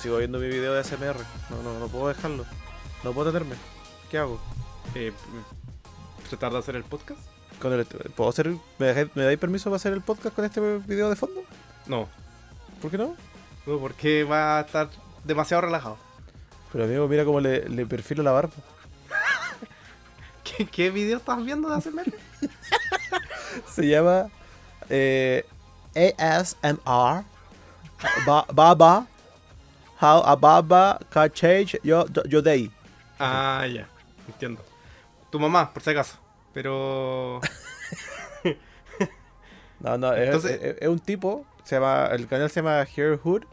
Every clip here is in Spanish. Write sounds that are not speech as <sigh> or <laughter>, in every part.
sigo viendo mi video de ASMR. No, no, no puedo dejarlo. No puedo tenerme. ¿Qué hago? Eh, ¿Tratar de hacer el podcast? Con el- ¿Puedo hacer, me, dejáis- ¿Me dais permiso para hacer el podcast con este video de fondo? No, ¿Por qué no? no, porque va a estar demasiado relajado. Pero amigo, mira cómo le, le perfilo la barba. <laughs> ¿Qué, qué video estás viendo de ASMR? <laughs> Se llama eh, ASMR ba Baba How a Baba can change your, your day. ah, ya, entiendo. Tu mamá, por si acaso. Pero... <laughs> No, no, es, Entonces- es- es un tipo, se llama, el canal se llama Hair Hood.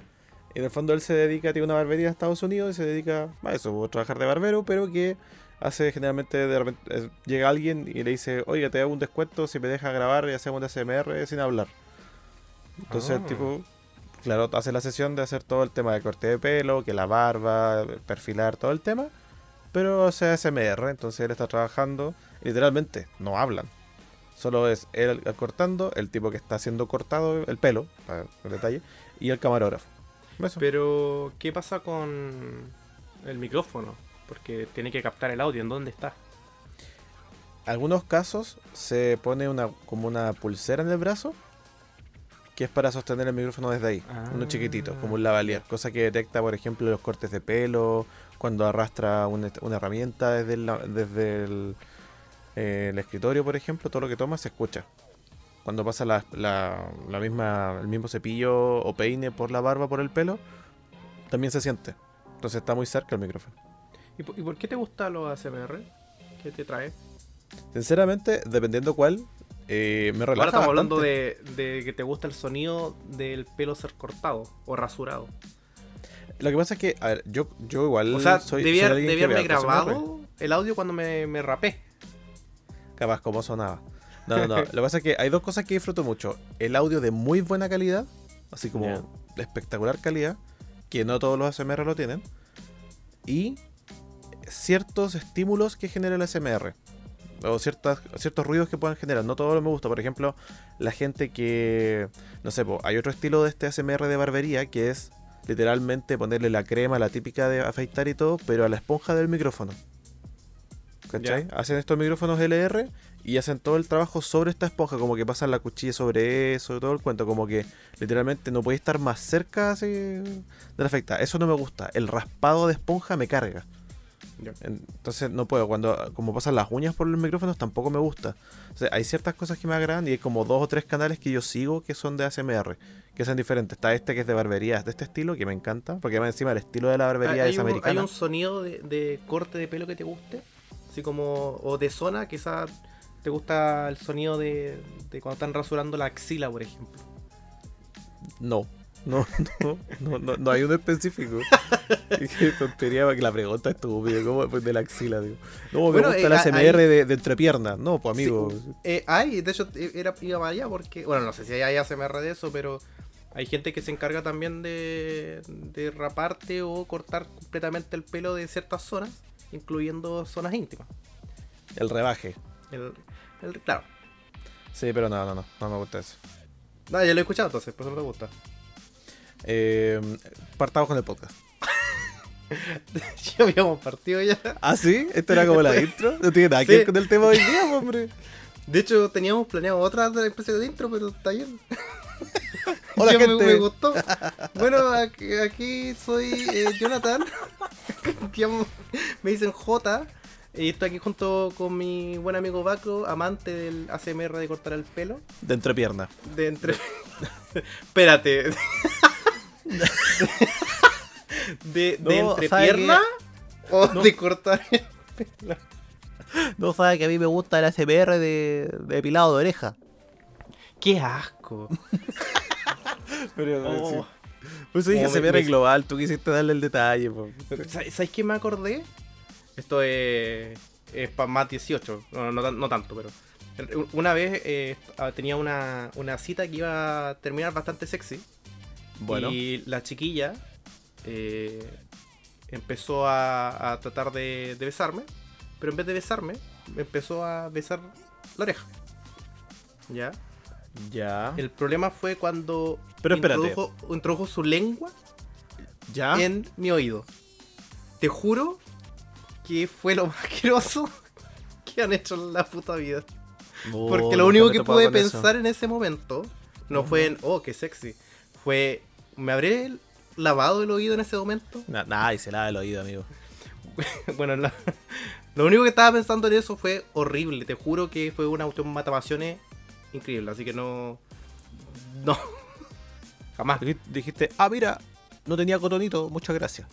Y en el fondo él se dedica, tiene una barbería en Estados Unidos y se dedica a eso, a trabajar de barbero, pero que hace generalmente, de repente, llega alguien y le dice, oiga, te hago un descuento si me dejas grabar y hacemos un ASMR sin hablar. Entonces el Ah. tipo, claro, hace la sesión de hacer todo el tema de corte de pelo, que la barba, perfilar, todo el tema, pero hace ASMR, entonces él está trabajando, literalmente, no hablan. Solo es él cortando, el tipo que está siendo cortado el pelo, para el detalle, y el camarógrafo. Eso. Pero, ¿qué pasa con el micrófono? Porque tiene que captar el audio. ¿En dónde está? algunos casos se pone una como una pulsera en el brazo que es para sostener el micrófono desde ahí, uno Ah. chiquitito, como un lavalier, cosa que detecta, por ejemplo, los cortes de pelo, cuando arrastra una, una herramienta desde el, la- desde el, eh, el escritorio, por ejemplo, todo lo que toma se escucha. Cuando pasa la, la- la misma, el mismo cepillo o peine por la barba, por el pelo, también se siente. Entonces está muy cerca el micrófono. ¿Y por, y por qué te gusta los ASMR? ¿Qué te trae? Sinceramente, dependiendo cuál, eh, me relaja Ahora estamos hablando de, de que te gusta el sonido del pelo ser cortado o rasurado. Lo que pasa es que, a ver, yo, yo igual O sea, soy, alguien que haberme grabado el audio cuando me, me rapé. Capaz como sonaba. No, no, no. <laughs> Lo que pasa es que hay dos cosas que disfruto mucho. El audio de muy buena calidad, así como de espectacular calidad, que no todos los ASMR lo tienen. Y ciertos estímulos que genera el ASMR. O ciertas, ciertos ruidos que puedan generar. No todo me gusta. Por ejemplo, la gente que... No sé, po, hay otro estilo de este ASMR de barbería que es literalmente ponerle la crema, la típica de afeitar y todo, pero a la esponja del micrófono. ¿Cachai? Hacen estos micrófonos LR y hacen todo el trabajo sobre esta esponja, como que pasan la cuchilla sobre eso todo el cuento, como que literalmente no puede estar más cerca así de la afeitada. Eso no me gusta. El raspado de esponja me carga. Entonces no puedo. Cuando como pasan las uñas por los micrófonos tampoco me gusta. O sea, hay ciertas cosas que me agradan y hay como dos o tres canales que yo sigo que son de ASMR, que son diferentes. Está este que es de barberías de este estilo, que me encanta, porque encima el estilo de la barbería ¿Hay, es un, hay americana. un sonido de, de corte de pelo que te guste? Así como, o de zona, quizá te gusta el sonido de, de cuando están rasurando la axila, por ejemplo. No. No, no, no, no, no hay uno específico. <laughs> Qué tontería la pregunta estúpida, ¿cómo pues de la axila, digo? No, me Bueno, gusta eh, la ASMR ahí- de, de entrepierna. No, pues amigo. Sí, eh, hay, de hecho, eh, era, iba para allá porque, bueno, no sé si hay ASMR de eso, pero hay gente que se encarga también de, de raparte o cortar completamente el pelo de ciertas zonas, incluyendo zonas íntimas. El rebaje. El, el- claro. Sí, pero no, no, no, no me gusta eso. No, ya lo he escuchado entonces, por eso no te gusta. Eh, partamos con el podcast. <laughs> ya habíamos partido ya. ¿Ah, sí? ¿Esto era como la intro? No tiene nada que ver con el tema de hoy día, pues, hombre. De hecho, teníamos planeado otra especie de intro, pero está bien. <laughs> Hola, <laughs> gente. Me, gustó. Bueno, aquí, aquí soy eh, Jonathan. me dicen J. Y estoy aquí junto con mi buen amigo Baco, amante del ACMR de cortar el pelo. De entrepierna. De entre. Espérate. De, de No, entrepierna o No. de cortar el No sabe que a mí me gusta el ASMR de, de depilado de oreja. ¡Qué asco! <laughs> Pero, Oh. sí. Pues eso dije Oh, me- ASMR me- global, tú quisiste darle el detalle. pues. ¿Sabes qué me acordé? Esto es, es para más 18, no, no no tanto, pero. Una vez eh, tenía una, una cita que iba a terminar bastante sexy. Bueno, Y la chiquilla eh, empezó a, a tratar de, de besarme, pero en vez de besarme, me empezó a besar la oreja. ¿Ya? ya. El problema fue cuando Pero introdujo, introdujo su lengua ¿Ya? en mi oído. Te juro que fue lo más <laughs> asqueroso que han hecho en la puta vida. Porque Oh, lo único que pude eso. pensar en ese momento no fue en, oh, qué sexy. Fue, ¿me habré lavado el oído en ese momento? Na- Nah, y se lava el oído, amigo. <laughs> bueno, la- lo único que estaba pensando en eso fue horrible. Te juro que fue una cuestión matapasiones increíble. Así que no. No. <laughs> Jamás. Dijiste- ah, mira, no tenía cotonito, muchas gracias.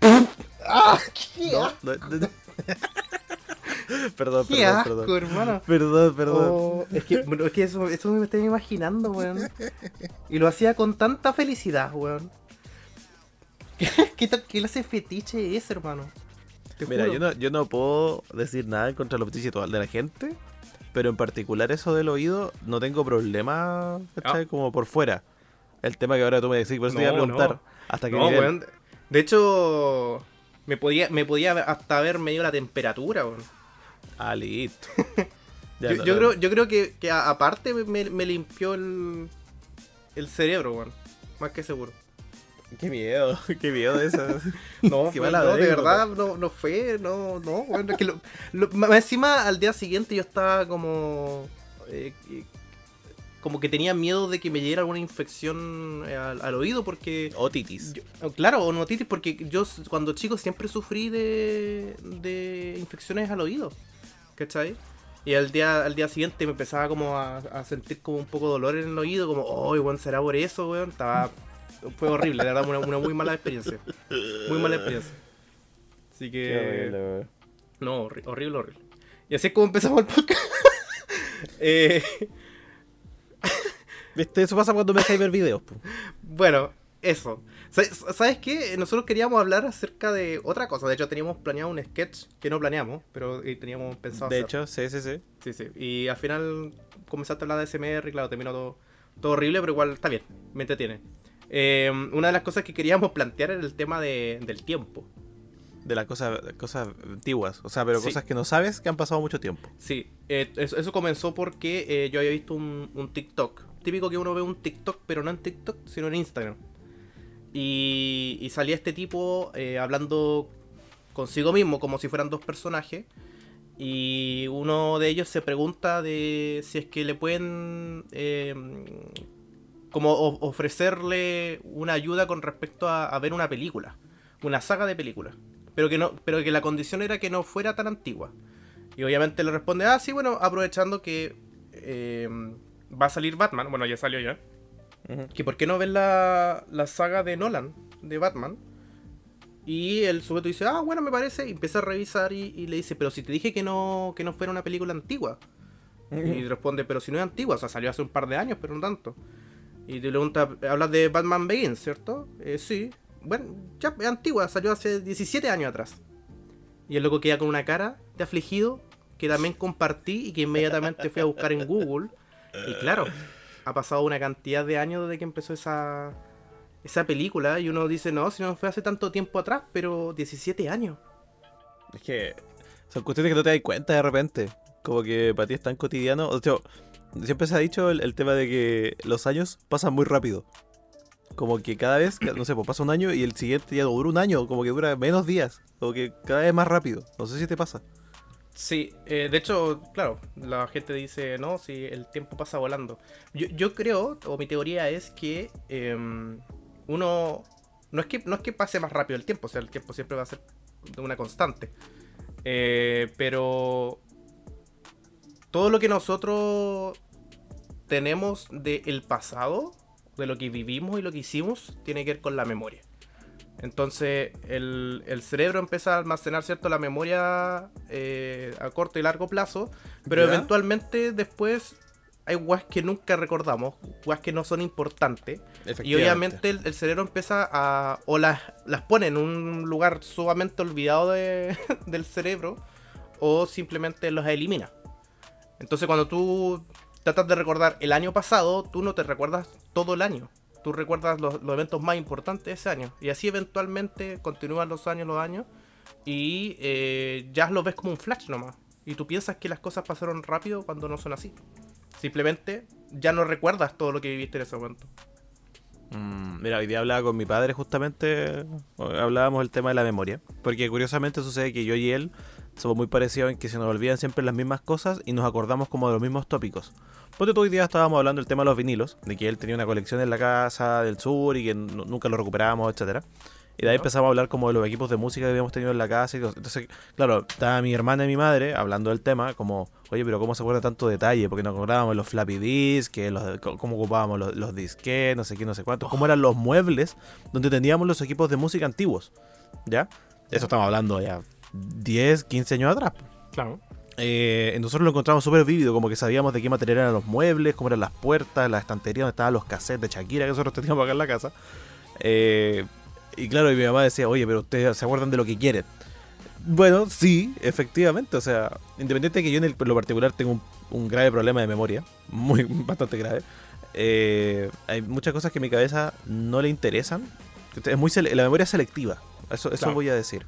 <laughs> ¡Ah! ¡Qué, No, no, no, <laughs> perdón, qué perdón, asco, perdón. hermano! Perdón, perdón. Oh, es que, bueno, es que eso, eso me estoy imaginando, weón. Y lo hacía con tanta felicidad, weón. <laughs> ¿Qué, qué, clase de fetiche es, hermano? Te Mira, juro. yo no, yo no puedo decir nada en contra de los fetiches de la gente, pero en particular eso del oído no tengo problema, ¿cachai? Ah. Como por fuera. El tema que ahora tú me decís, por eso te iba a preguntar. no. Hasta que No, weón. De hecho, me podía, me podía hasta haber medido la temperatura, weón. Ah, listo. <laughs> Yo, creo, yo creo que, aparte me, me limpió el, el cerebro, weón. Más que seguro. Qué miedo, <laughs> qué miedo eso. <laughs> No, fue- no, de verdad, no, no fue, no, no, weón. es que lo- encima, al día siguiente yo estaba como... eh, eh, como que tenía miedo de que me llegara alguna infección eh, al, al oído porque... Otitis. yo- claro, o notitis porque yo cuando chico siempre sufrí de, de infecciones al oído. ¿Cachai? Y al día, al día siguiente me empezaba como a, a sentir como un poco de dolor en el oído, como, oh, weón, será por eso, weón. Estaba, fue horrible, de verdad, una, una muy mala experiencia. Muy mala experiencia. Así que... No, horri- horrible, horrible. Y así es como empezamos el podcast. <laughs> Eh, ¿Viste? Eso pasa cuando me dejáis ver videos. po. <laughs> bueno, eso. Sa- ¿Sabes qué? Nosotros queríamos hablar acerca de otra cosa. De hecho, teníamos planeado un sketch que no planeamos, pero eh, teníamos pensado De hacer. hecho, sí, sí, sí. Sí, sí. Y al final comenzaste a hablar de SMR y claro, terminó todo, todo horrible, pero igual está bien, me entretiene. Eh, una de las cosas que queríamos plantear era el tema de- del tiempo. De las cosas, cosas antiguas. O sea, pero Sí. cosas que no sabes que han pasado mucho tiempo. Sí, eh, eso, eso comenzó porque eh, yo había visto un, un TikTok. Típico que uno ve un TikTok, pero no en TikTok, sino en Instagram. Y, y salía este tipo eh, hablando consigo mismo, como si fueran dos personajes. Y uno de ellos se pregunta de si es que le pueden eh, como ofrecerle una ayuda con respecto a, a ver una película, una saga de películas, pero que no, pero que la condición era que no fuera tan antigua. Y obviamente le responde, ah, sí, bueno, aprovechando que eh, va a salir Batman, bueno, ya salió ya, que por qué no ven la, la saga de Nolan, de Batman. Y el sujeto dice, ah, bueno, me parece, y empieza a revisar y, y le dice, pero si te dije que no, que no fuera una película antigua. Y responde, pero si no es antigua, o sea, salió hace un par de años, pero no tanto. Y te pregunta, hablas de Batman Begins, ¿cierto? Eh, sí. Bueno, ya es antigua, salió hace 17 años atrás. Y el loco queda con una cara de afligido que también compartí y que inmediatamente fui a buscar en Google. Y claro, ha pasado una cantidad de años desde que empezó esa, esa película y uno dice, no, si no fue hace tanto tiempo atrás, pero 17 años. Es que son cuestiones que no te das cuenta de repente. Como que para ti es tan cotidiano. O siempre se ha dicho el, tema de que los años pasan muy rápido. Como que cada vez, no sé, pues pasa un año y el siguiente ya dura un año, como que dura menos días. Como que cada vez más rápido. No sé si te pasa. Sí, eh, de hecho, claro, la gente dice, no, si el tiempo pasa volando. Yo, yo creo, o mi teoría es que em, uno, no es que, no es que pase más rápido el tiempo, o sea, el tiempo siempre va a ser una constante. Eh, pero todo lo que nosotros tenemos del pasado, de lo que vivimos y lo que hicimos, tiene que ver con la memoria. Entonces el, el cerebro empieza a almacenar cierto la memoria eh, a corto y largo plazo, pero ¿Ya? eventualmente después hay weas que nunca recordamos, weas que no son importantes, y obviamente el, el cerebro empieza a. o las, las pone en un lugar sumamente olvidado de- <laughs> del cerebro, o simplemente los elimina. Entonces, cuando tú tratas de recordar el año pasado, tú no te recuerdas todo el año. Tú recuerdas los, eventos más importantes de ese año. Y así eventualmente continúan los años, los años. Y eh, ya lo ves como un flash nomás. Y tú piensas que las cosas pasaron rápido cuando no son así. Simplemente ya no recuerdas todo lo que viviste en ese momento. Mm, mira, hoy día hablaba con mi padre justamente, hablábamos del tema de la memoria, porque curiosamente sucede que yo y él somos muy parecidos en que se nos olvidan siempre las mismas cosas y nos acordamos como de los mismos tópicos. Porque todo hoy día estábamos hablando del tema de los vinilos, de que él tenía una colección en la casa del sur y que nunca lo recuperábamos, etcétera. Y de ahí empezamos a hablar como de los equipos de música que habíamos tenido en la casa. Y entonces, claro, estaba mi hermana y mi madre hablando del tema, como, oye, pero ¿cómo se acuerda tanto detalle? Porque nos acordábamos los floppy disks, los, cómo ocupábamos los, los disques, no sé qué, no sé cuánto, cómo eran los muebles donde teníamos los equipos de música antiguos. ¿Ya? Eso estamos hablando ya 10, 15 años atrás. Claro. Eh, nosotros lo encontramos súper vívido, como que sabíamos de qué material eran los muebles, cómo eran las puertas, las estanterías donde estaban los cassettes de Shakira que nosotros <laughs> teníamos acá en la casa. Eh, y claro, y mi mamá decía, oye, pero ustedes se acuerdan de lo que quieren. Bueno, sí, efectivamente. O sea, independiente de que yo en, lo particular tengo un, grave problema de memoria, muy <laughs> bastante grave, eh, hay muchas cosas que a mi cabeza no le interesan. Es muy la memoria es selectiva, eso, eso voy a decir.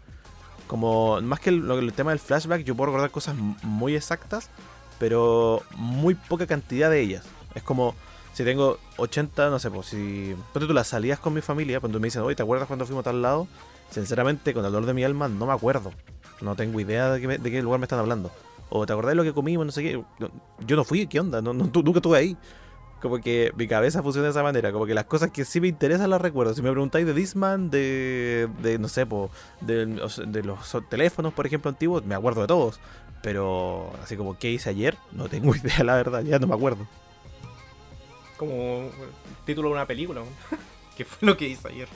Como, más que el, tema del flashback, yo puedo recordar cosas muy exactas, pero muy poca cantidad de ellas. Es como, si tengo 80, no sé, pues si. Ponte tú las salías con mi familia, cuando me dicen, oye, ¿te acuerdas cuando fuimos a tal lado? Sinceramente, con el dolor de mi alma, no me acuerdo. No tengo idea de, qué, lugar me están hablando. O te acordás de lo que comimos, no sé qué. Yo no fui, ¿qué onda? No, nunca estuve ahí. Como que mi cabeza funciona de esa manera. Como que las cosas que sí me interesan las recuerdo. Si me preguntáis de Disman, de, de no sé, de, de, los teléfonos, por ejemplo, antiguos, me acuerdo de todos. Pero así como, ¿qué hice ayer? No tengo <laughs> idea, la verdad, ya no me acuerdo. Como título de una película. <laughs> ¿Qué fue lo que hice ayer?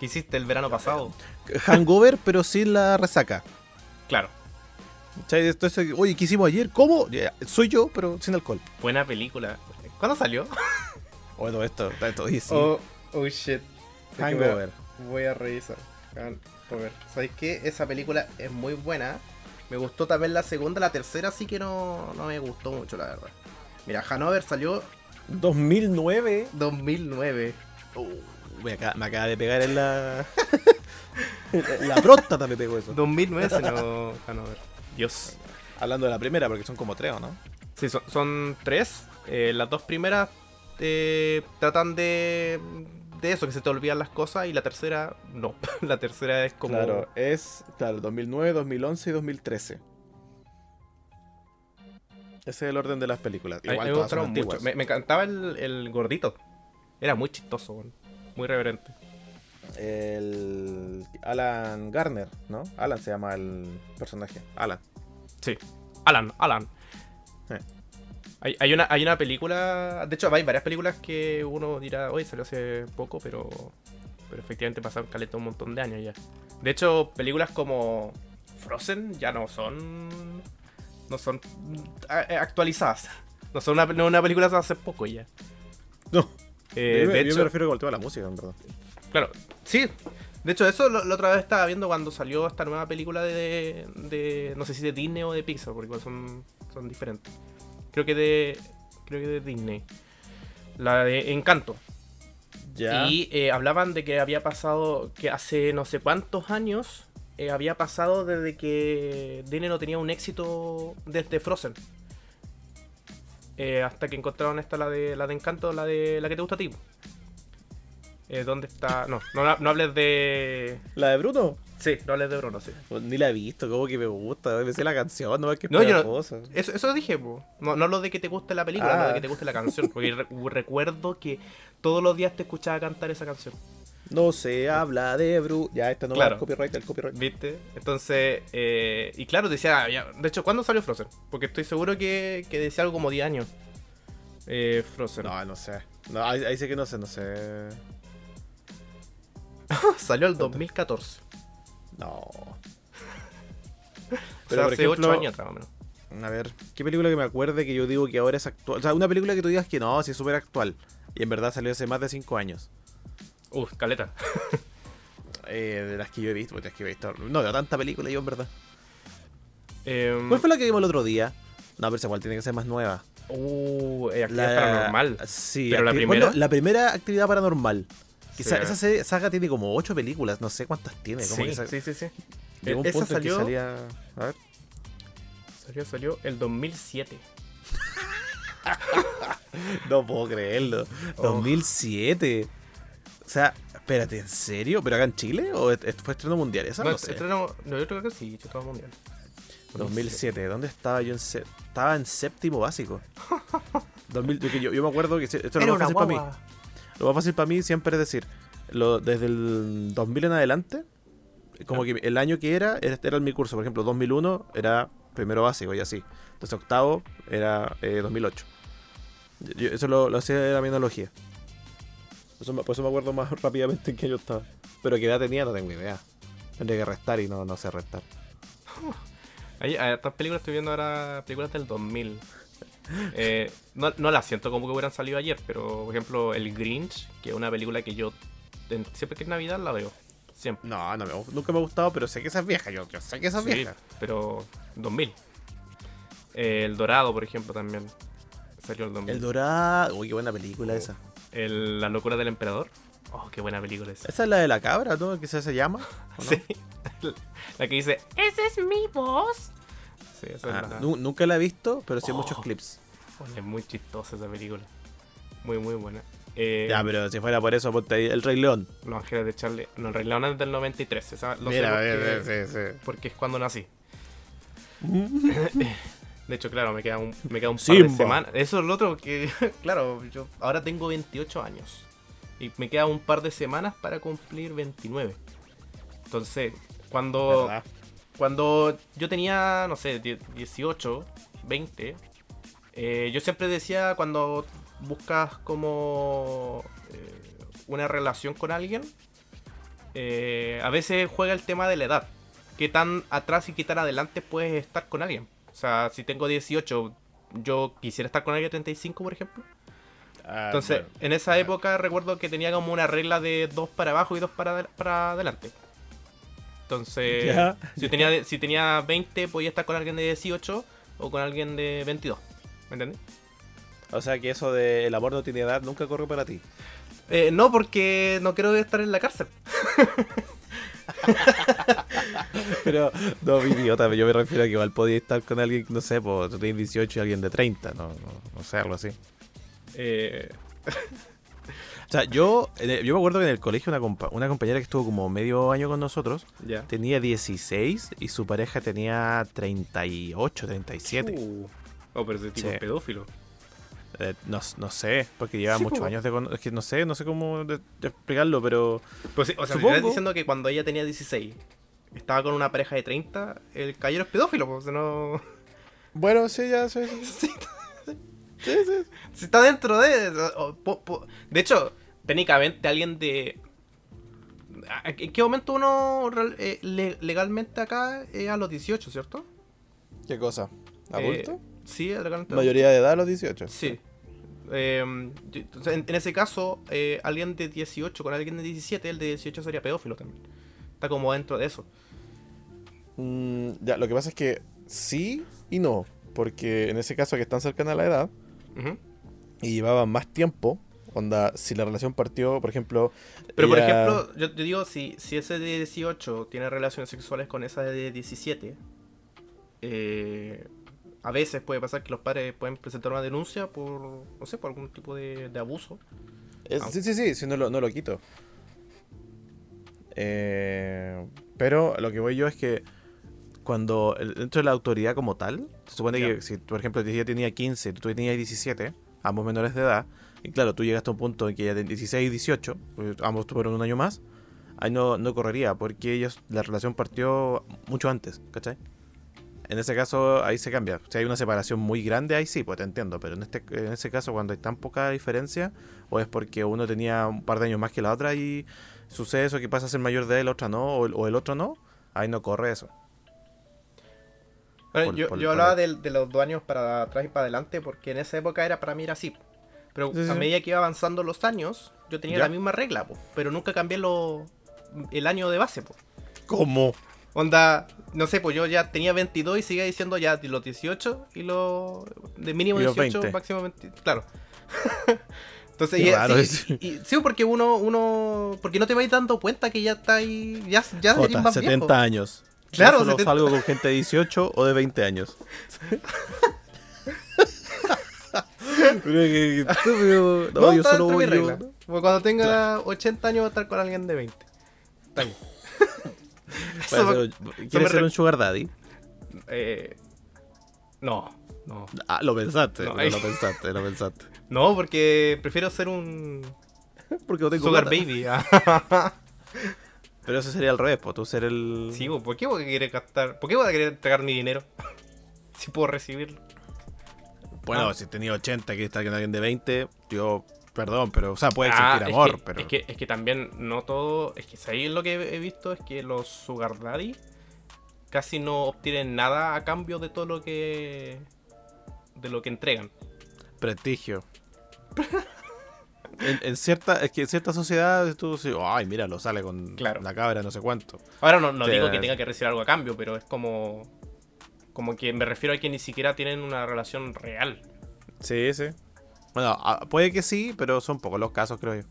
¿Qué hiciste el verano pasado? Hangover, pero sin la resaca. Claro. Entonces, oye, ¿qué hicimos ayer? ¿Cómo? Soy yo, pero sin alcohol. Buena película. ¿Cuándo salió? <laughs> Bueno, esto, esto sí. Oh, oh shit. Hangover. Voy a revisar. Hangover. ¿Sabes qué? Esa película es muy buena. Me gustó también la segunda, la tercera sí que no, no me gustó mucho, la verdad. Mira, Hanover salió 2009. 2009. Uh, me, acaba, de pegar en la. <laughs> la próstata me pegó eso. 2009 se no Hanover. Dios. Hablando de la primera, porque son como tres, ¿no? Sí, son tres. Eh, las dos primeras eh, tratan de, de eso, que se te olvidan las cosas, y la tercera no. <laughs> la tercera es como... Claro, es, claro, 2009, 2011 y 2013. Ese es el orden de las películas. Igual todas son mucho. Me, encantaba el, el, gordito. Era muy chistoso, muy reverente. El Alan Garner, ¿no? Alan se llama el personaje. Alan. Sí. Alan, Alan. Hay, una, hay una película, de hecho hay varias películas que uno dirá, hoy salió hace poco, pero, pero efectivamente pasaron caleta un montón de años ya. De hecho, películas como Frozen ya no son no son eh, actualizadas. No son una, una película de hace poco ya. No. Eh, yo, de hecho, me refiero al tema de la música, en verdad. Claro, sí. De hecho, eso la otra vez estaba viendo cuando salió esta nueva película de, de, no sé si de Disney o de Pixar, porque igual son, son diferentes. Creo que de. Creo que de Disney. La de Encanto. Ya. Y eh, hablaban de que había pasado. Que hace no sé cuántos años. Eh, había pasado desde que Disney no tenía un éxito desde Frozen. Eh, hasta que encontraron esta, la de, la de Encanto, la de la que te gusta a ti. Eh, ¿Dónde está? No, no, no, hables de. ¿La de Bruno? Sí, no hables de Bruno, sí. Pues ni la he visto, como que me gusta. Me sé la canción, no es que no, yo no, Eso, eso dije, po. No, no lo de que te guste la película, no de que te guste la canción. Porque recuerdo que todos los días te escuchaba cantar esa canción. No se habla de Bruno. Ya, esta no claro. va copyright, el copyright. ¿Viste? Entonces, eh, y claro, decía, de hecho, ¿cuándo salió Frozen? Porque estoy seguro que, que decía algo como 10 años. Eh, Frozen. No, no sé. No, ahí, ahí sé que no sé, no sé. <laughs> Salió el 2014. No. <laughs> Pero hace 8 años más o menos. A ver, ¿qué película que me acuerde que yo digo que ahora es actual? O sea, una película que tú digas que no, si es súper actual. Y en verdad salió hace más de 5 años. Uf, caleta. <laughs> eh, de las que yo he visto, las que he visto. No veo tanta película yo en verdad. Em, ¿Cuál fue la que vimos el otro día? No, pero esa cual tiene que ser más nueva. Uh, actividad paranormal. Sí, pero la primera. la primera actividad paranormal. Esa, saga tiene como ocho películas, no sé cuántas tiene. sí, sí, sí, sí. Llegó un esa punto salió, que salía... A ver. Salió, salió el 2007. <laughs> no puedo creerlo. 2007. sea, espérate, ¿en serio? ¿Pero acá en Chile? ¿O fue estreno mundial? Esa no, No, sé. estreno- no, yo creo que sí, estreno mundial. 2007, ¿dónde estaba yo? En Estaba en séptimo básico. <laughs> 2000, yo, yo- yo me acuerdo que esto era una más fácil para mí. Lo más fácil para mí siempre es decir, lo, desde el 2000 en adelante, como que el año que era, era, era mi curso. Por ejemplo, 2001 era primero básico y así. Entonces octavo era eh, 2008. Yo- yo- eso lo, lo hacía de la mi analogía. Por eso, me- por eso me acuerdo más <laughs> rápidamente en qué año estaba. Pero qué edad tenía no tengo idea. Tendría que restar y no, no sé restar. <laughs> Hay, hay estas películas estoy viendo ahora, películas del 2000. Eh, no, no las siento como que hubieran salido ayer, pero por ejemplo El Grinch, que es una película que yo en- siempre que es Navidad la veo. Siempre. No, no me, nunca me ha gustado, pero sé que esa es vieja. Yo, yo sé que esa es Sí, vieja. pero 2000. Eh, el Dorado, por ejemplo, también. Salió el 2000. El Dorado. Uy, qué buena película esa. El- La locura del emperador. Oh, qué buena película esa. Esa es la de la cabra, ¿no? ¿Qué se, se llama? <laughs> Sí. La que dice, ¡Ese es mi voz! Sí, esa Ah, es, la- nunca la he visto, pero sí Oh. muchos clips. Es muy chistosa esa película. Muy, muy buena. Eh, Ya, pero si fuera por eso, ponte ahí El Rey León. Los Ángeles de Charlie. No, el Rey León es del 93. Esa, lo sé Mira, porque, sí, sí. porque es cuando nací. <laughs> De hecho, claro, me queda un, me queda un par de semanas. Eso es lo otro que, <laughs> claro, yo ahora tengo 28 años. Y me queda un par de semanas para cumplir 29. Entonces, cuando, ¿Verdad? cuando yo tenía, no sé, die- 18, 20, eh, yo siempre decía cuando buscas como eh, una relación con alguien, eh, a veces juega el tema de la edad. ¿Qué tan atrás y qué tan adelante puedes estar con alguien? O sea, si tengo 18, yo quisiera estar con alguien de 35, por ejemplo. Ah, Entonces, bueno. en esa época recuerdo que tenía como una regla de dos para abajo y dos para, adel- para adelante. Entonces, si, tenía, si tenía 20, podía estar con alguien de 18 o con alguien de 22. ¿Me entiendes? O sea que eso de el amor no tiene edad nunca corre para ti. Eh, no, porque no quiero estar en la cárcel. <laughs> Pero, no, mi idiota, yo me refiero a que igual podía estar con alguien, no sé, pues tú tienes 18 y alguien de 30, no, no, no sé, algo así. Eh, <laughs> O sea, yo, yo me acuerdo que en el colegio una, compa- una compañera que estuvo como medio año con nosotros tenía 16 y su pareja tenía 38, 37. Uh. Oh, pero ese tipo Sí. es pedófilo. Eh, no, no sé, porque lleva Sí, muchos po. años de... Es que no sé, no sé cómo de- de explicarlo, pero... Pues sí, o sea, me Supongo. estás diciendo que cuando ella tenía 16, estaba con una pareja de 30, el caballero es pedófilo, pues no... Bueno, sí, ya, <laughs> sí, Sí, sí, sí. Si está dentro de. o- po- po- de hecho, técnicamente alguien de. ¿En qué momento uno eh, le- legalmente acá es a los 18, cierto? ¿Qué cosa? ¿Adulto? Eh, sí. Mayoría de edad a los 18. Sí. Eh, yo- entonces, en, en ese caso, eh, alguien de 18 con alguien de 17, el de 18 sería pedófilo también. Está como dentro de eso. Mm, ya, lo que pasa es que sí y no. Porque en ese caso que están cercanas a la edad y llevaban más tiempo, onda, si la relación partió, por ejemplo... Pero por ejemplo, yo te digo, si, si ese de 18 tiene relaciones sexuales con esa de 17, eh, a veces puede pasar que los padres pueden presentar una denuncia por, no sé, por algún tipo de, de abuso. Es- Ah. sí, sí, sí, sí, no lo, no lo quito. Eh, pero lo que voy yo es que cuando dentro de la autoridad como tal, se supone que si, por ejemplo, ella tenía 15, tú tenías 17, ambos menores de edad, y claro, tú llegaste a un punto en que ella tenía 16 y 18, pues, ambos tuvieron un año más, ahí no, no correría, porque ellos, la relación partió mucho antes, ¿cachai? En ese caso, ahí se cambia. Si hay una separación muy grande, ahí sí, pues te entiendo. Pero en este en ese caso, cuando hay tan poca diferencia, o es porque uno tenía un par de años más que la otra y sucede eso que pasa a ser mayor de él, la otra no, o el, o el otro no, ahí no corre eso. Bueno, Por- yo por- yo hablaba de, de los dos años para atrás y para adelante porque en esa época era para mí era así. Pero sí, a sí. medida que iba avanzando los años, yo tenía Ya. la misma regla, po, pero nunca cambié lo, el año de base. Po. ¿Cómo? Onda, no sé, pues yo ya tenía 22 y seguía diciendo ya los 18 y los de mínimo Y los 18, 20. máximo 20, claro. <laughs> Entonces, y- raro sí, y- y- sí, porque uno, uno, porque no te vais dando cuenta que ya está ahí, ya, ya Jota, más 70 viejo. años. Claro, Yo solo 70. salgo con <laughs> gente de 18 o de 20 años. <laughs> Pero que estúpido. No, No, yo solo voy yo. cuando tenga 80 años voy a estar con alguien de 20. Está bien. ¿Quieres ser un sugar daddy? eh, no, no. Ah, lo pensaste, No, lo pensaste, lo pensaste. <laughs> No, porque prefiero ser un <laughs> Porque no tengo sugar plata. baby. ah. <laughs> Pero eso sería al revés, tú ser el... sí, ¿por qué voy a querer gastar? ¿Por qué voy a querer entregar mi dinero? si puedo recibirlo. Bueno, Ah. si tenía 80 que estar con alguien de 20, yo, perdón, pero, o sea, puede Ah, existir es amor, que- pero... Es que, es que también no todo. Es que ahí lo que he visto es que los Sugar Daddy casi no obtienen nada a cambio de todo lo que. de lo que entregan. Prestigio. en, en cierta, es que en ciertas sociedades tú dices, ay, mira, lo sale con Claro. la cabra, no sé cuánto. Ahora no, no digo que tenga que recibir algo a cambio, pero es como. Como que me refiero a que ni siquiera tienen una relación real. Sí, sí. Bueno, ah, puede que sí, pero son pocos los casos, creo yo.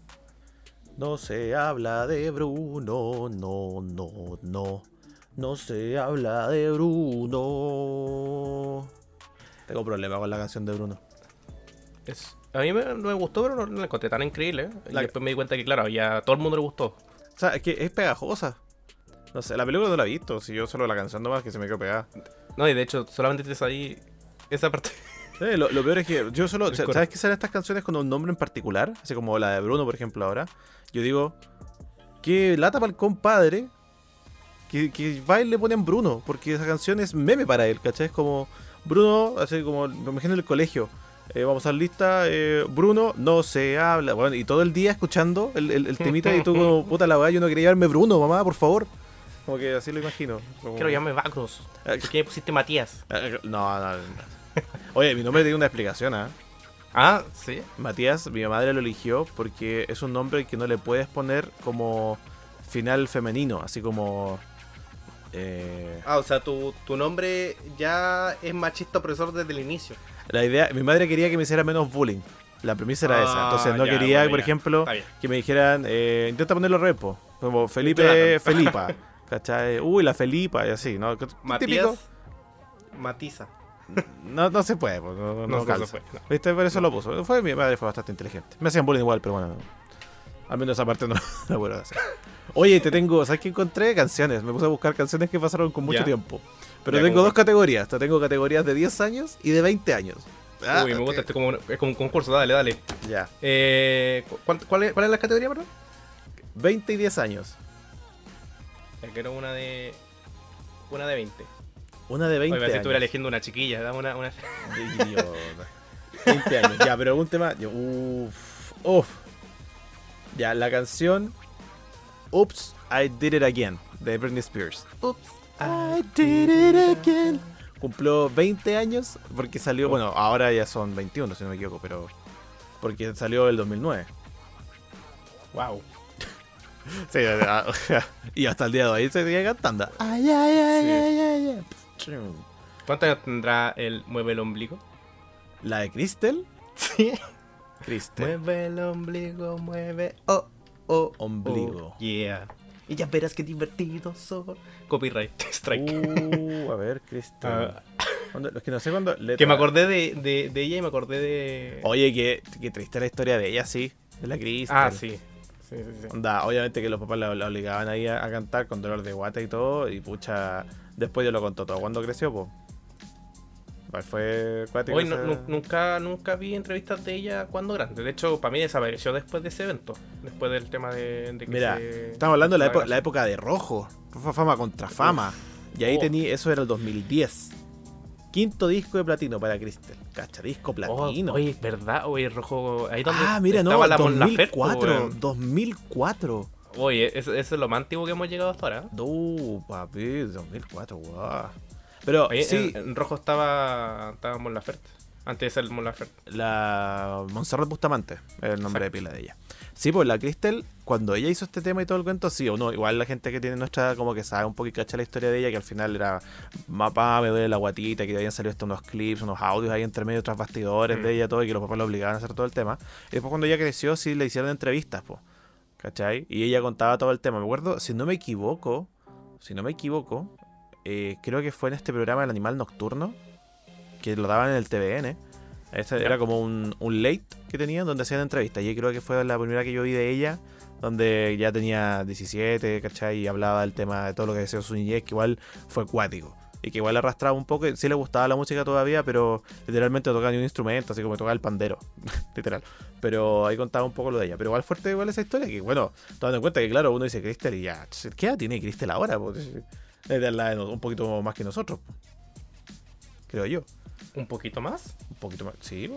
No se habla de Bruno, no, no, no. No se habla de Bruno. Tengo problema con la canción de Bruno. Es, a mí me, me gustó, pero no, no la encontré tan increíble. ¿eh? Y La- después me di cuenta que, claro, ya a todo el mundo le gustó. O sea, es que es pegajosa. No sé, la película no la he visto, si yo solo la canción nomás que se me quedó pegada. No, y de hecho, solamente tienes ahí esa parte. <laughs> Sí, lo, lo peor es que yo solo. ¿Sabes que salen estas canciones con un nombre en particular? Así como la de Bruno, por ejemplo, ahora. Yo digo, que lata para el compadre que, que va y le ponen Bruno, porque esa canción es meme para él, ¿cachai? Es como Bruno, así como, me imagino en el colegio. eh, vamos a dar lista, eh, Bruno, no se habla. Bueno, y todo el día escuchando el, el, el temita y tú como, <laughs> puta la weá, yo no quería llamarme Bruno, mamá, por favor. Como que así lo imagino. Como- Quiero llamarme Bacros. Eh, ¿Por qué pusiste Matías? eh, No, no, no. Oye, mi nombre tiene una explicación, ¿ah? Ah, sí. Matías, mi madre lo eligió porque es un nombre que no le puedes poner como final femenino, así como... eh, Ah, o sea, tu, tu nombre ya es machista opresor desde el inicio. la idea, mi madre quería que me hiciera menos bullying. La premisa era esa. Ah, Entonces no ya, quería, bueno, por ya. ejemplo, que me dijeran, eh, intenta ponerlo repo. Como Felipe Jonathan. Felipa. <laughs> ¿Cachai? Uy, la Felipa y así, ¿no? Típico. Matías Matiza. No, no se puede, pues, no, no, No, calza. se puede. ¿Viste? Por eso lo puso. Fue, mi madre fue bastante inteligente. Me hacían bullying igual, pero bueno. Al menos esa parte no <laughs> la puedo hacer. Oye, te tengo, ¿sabes qué encontré? Canciones. Me puse a buscar canciones que pasaron con mucho Ya. tiempo. Pero Ya, tengo ¿cómo dos categorías. Te tengo categorías de 10 años y de 20 años. Ah, Uy, me gusta, este como, es como un concurso, dale, dale. Ya. Eh, ¿cu- ¿cuál, cuál, es, ¿Cuál es la categoría, perdón? 20 y 10 años. Quiero una de. Una de 20. Una de 20 Oye, si años. estuviera eligiendo una chiquilla, dame una. una... De idiota. 20 años. Ya, pero algún tema. yo- Uf. Uf. Ya, la canción. Oops, I Did It Again. De Britney Spears. Ups. I did it again. Cumplió 20 años porque salió, bueno, ahora ya son 21 si no me equivoco, pero porque salió el 2009. Wow. <laughs> Sí, <laughs> y hasta el día de hoy se sigue cantando. Ay, ay, ay, Sí. ay, ay, ay. ¿Cuántos años tendrá el Mueve el ombligo? La de Crystal. Sí. Crystal. Mueve el ombligo, mueve. Oh, oh. Ombligo. oh, yeah. Y ya verás qué divertido son. Copyright <laughs> strike. Uh, a ver, Crystal. Ah, ¿Cuándo- Es que no sé cuándo. que me acordé de, de, de ella y me acordé de. Oye, qué, qué triste la historia de ella, sí. De la Crystal. ah, sí. Sí, sí, sí. Onda, obviamente que los papás la, la obligaban ahí a, a cantar con dolor de guata y todo. Y pucha, después yo lo contó todo cuando creció, pues. Fue Hoy no- ese- nu- nunca, nunca vi entrevistas de ella cuando grande. De hecho, para mí desapareció después de ese evento. Después del tema de, de que Mira, se- estamos hablando de la, época, la época de rojo. Fama contra fama. Y ahí Oh. tenía, eso era el 2010. Quinto disco de platino para Crystal. Cacha, disco Oh, platino. oye, ¿verdad? Oye, rojo. Ahí donde ah, mira, no, estaba la Mon Laferte, 2004. Weón. 2004. Oye, eso, eso es lo más antiguo que hemos llegado hasta ahora. No, papi, 2004, guau. Pero Oye, sí, en, en rojo estaba, estaba Mon Laferte. Antes de ser Mon Laferte. la Montserrat Bustamante, es el nombre Exacto. de pila de ella. Sí, pues la Crystal, cuando ella hizo este tema y todo el cuento, sí o no, igual la gente que tiene nuestra edad como que sabe un poco y cacha la historia de ella, que al final era mapa, me duele la guatita, que habían salido hasta unos clips, unos audios ahí entre medio, tras bastidores Mm. de ella, todo, y que los papás la obligaban a hacer todo el tema. Y después cuando ella creció, sí le hicieron entrevistas, pues. ¿Cachai? Y ella contaba todo el tema. Me acuerdo, si no me equivoco, si no me equivoco, eh, creo que fue en este programa El Animal Nocturno, que lo daban en el TVN. Ya. era como un, un late que tenían donde hacían entrevistas. Y creo que fue la primera que yo vi de ella, donde ya tenía 17, ¿cachai? Y hablaba del tema de todo lo que decía su niñez, que igual fue cuático. Y que igual arrastraba un poco, sí le gustaba la música todavía, pero literalmente no tocaba ni un instrumento, así como tocaba el pandero, <laughs> literal. Pero ahí contaba un poco lo de ella. Pero igual fuerte igual esa historia, que bueno, tomando en cuenta que claro, uno dice Cristel y ya, ¿qué edad tiene Cristel ahora? Pues, es de la de no- un poquito más que nosotros, creo yo. Un poquito más. Un poquito más, sí.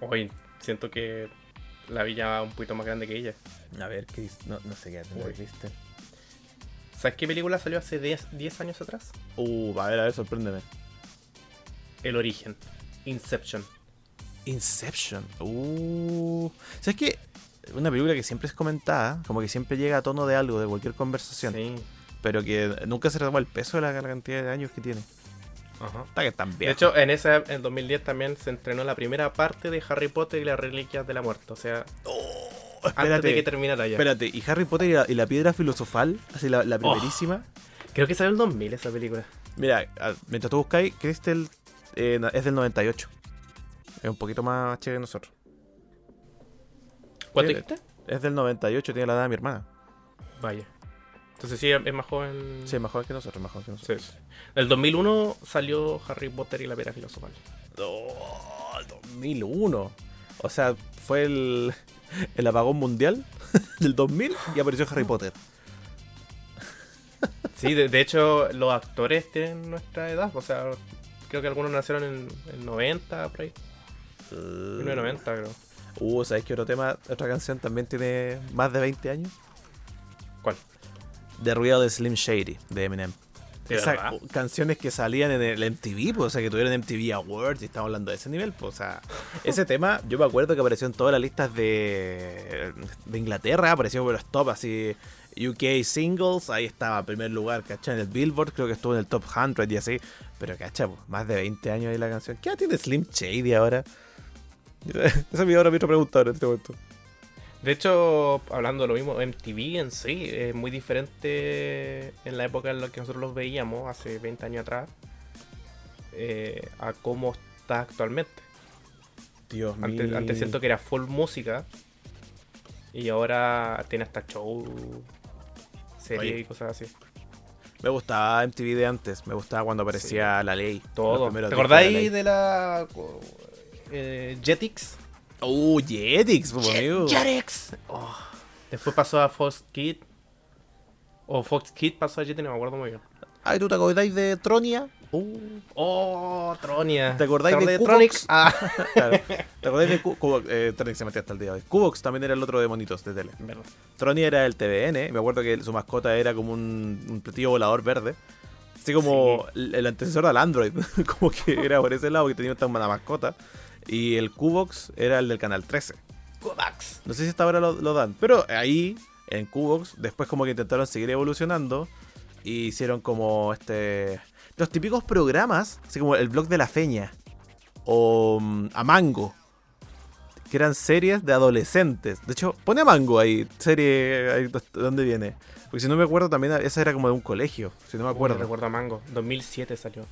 Hoy siento que la vi ya un poquito más grande que ella. A ver, Chris, no, no sé qué tendrá Uy. Cristel. ¿Sabes qué película salió hace 10, 10 años atrás? Uh, a ver, a ver, sorpréndeme. El origen. Inception. Inception. Uh. ¿Sabes qué? Una película que siempre es comentada, como que siempre llega a tono de algo, de cualquier conversación, Sí. pero que nunca se toma el peso de la, la cantidad de años que tiene. Ajá. Está que De hecho, en esa en 2010 también se estrenó la primera parte de Harry Potter y las reliquias de la muerte. O sea, <laughs> antes de espérate, que terminara ya. espérate, ¿y Harry Potter y la, y la piedra filosofal? Así la, la Oh. primerísima. Creo que salió el 2000 esa película. Mira, mientras tú buscáis, Crystal eh, es del 98. Es un poquito más chévere que nosotros. ¿Cuánto dijiste? Es del 98, tiene la edad de mi hermana. Vaya. Entonces sí, es más joven. Sí, más joven que nosotros, más joven que nosotros. Sí, sí. El 2001 salió Harry Potter y la piedra filosofal. Oh, 2001. O sea, fue el, el apagón mundial <laughs> del 2000 y apareció Harry Potter. Sí, de, de hecho, los actores tienen nuestra edad. O sea, creo que algunos nacieron en, en 90, por ahí. 1990, creo. Uh, ¿sabes qué otro tema? Otra canción también tiene más de 20 años. ¿Cuál? The Real de Slim Shady, de Eminem. ¿De Esas canciones que salían en el MTV, pues, o sea, que tuvieron MTV Awards y estamos hablando de ese nivel, pues, o sea, <laughs> ese tema, yo me acuerdo que apareció en todas las listas de, de Inglaterra, apareció por los top, así, UK Singles, ahí estaba primer lugar, ¿cachai? En el Billboard, creo que estuvo en el top 100 y así, pero, ¿cachai? Pues, más de 20 años ahí la canción. ¿Qué edad tiene Slim Shady ahora? <laughs> Esa es mi otra pregunta ahora en este momento. De hecho, hablando de lo mismo, MTV en sí es muy diferente en la época en la que nosotros los veíamos, hace 20 años atrás, eh, a cómo está actualmente. Dios Antes, mío. antes siento que era full música y ahora tiene hasta show, serie Oye. y cosas así. Me gustaba MTV de antes, me gustaba cuando aparecía la ley. Todo. ¿Te discos de la acordáis de la eh, Jetix? Uh, Jetix. Jetix. Oh. Después pasó a Fox Kid. O Fox Kid pasó a Jetix, no me acuerdo muy bien. Ay, ¿tú te acordáis de Tronia? Uh, Oh, Tronia. ¿Te acordáis de Cubox? Tronics? Ah, <laughs> claro. ¿Te acordáis de Cu- Cubo- eh, Tronic se metía hasta el día de hoy. Cubox también era el otro de monitos de tele. verdad. Tronia era el TVN. Me acuerdo que su mascota era como un, un platillo volador verde. Así como el, el antecesor al Android. <laughs> como que era por ese lado que tenía tan buena mascota. Y el Cubox era el del canal 13. Kovacs. No sé si hasta ahora lo, lo dan. Pero ahí, en Cubox, después como que intentaron seguir evolucionando. Y hicieron como este. Los típicos programas, así como el blog de la feña. O mm, a Mango. Que eran series de adolescentes. De hecho, pone a Mango ahí, serie ahí, ¿de dónde viene? Porque si no me acuerdo, también esa era como de un colegio. Si no me Acuerdo. acuerdo. recuerdo a Mango. 2007 salió.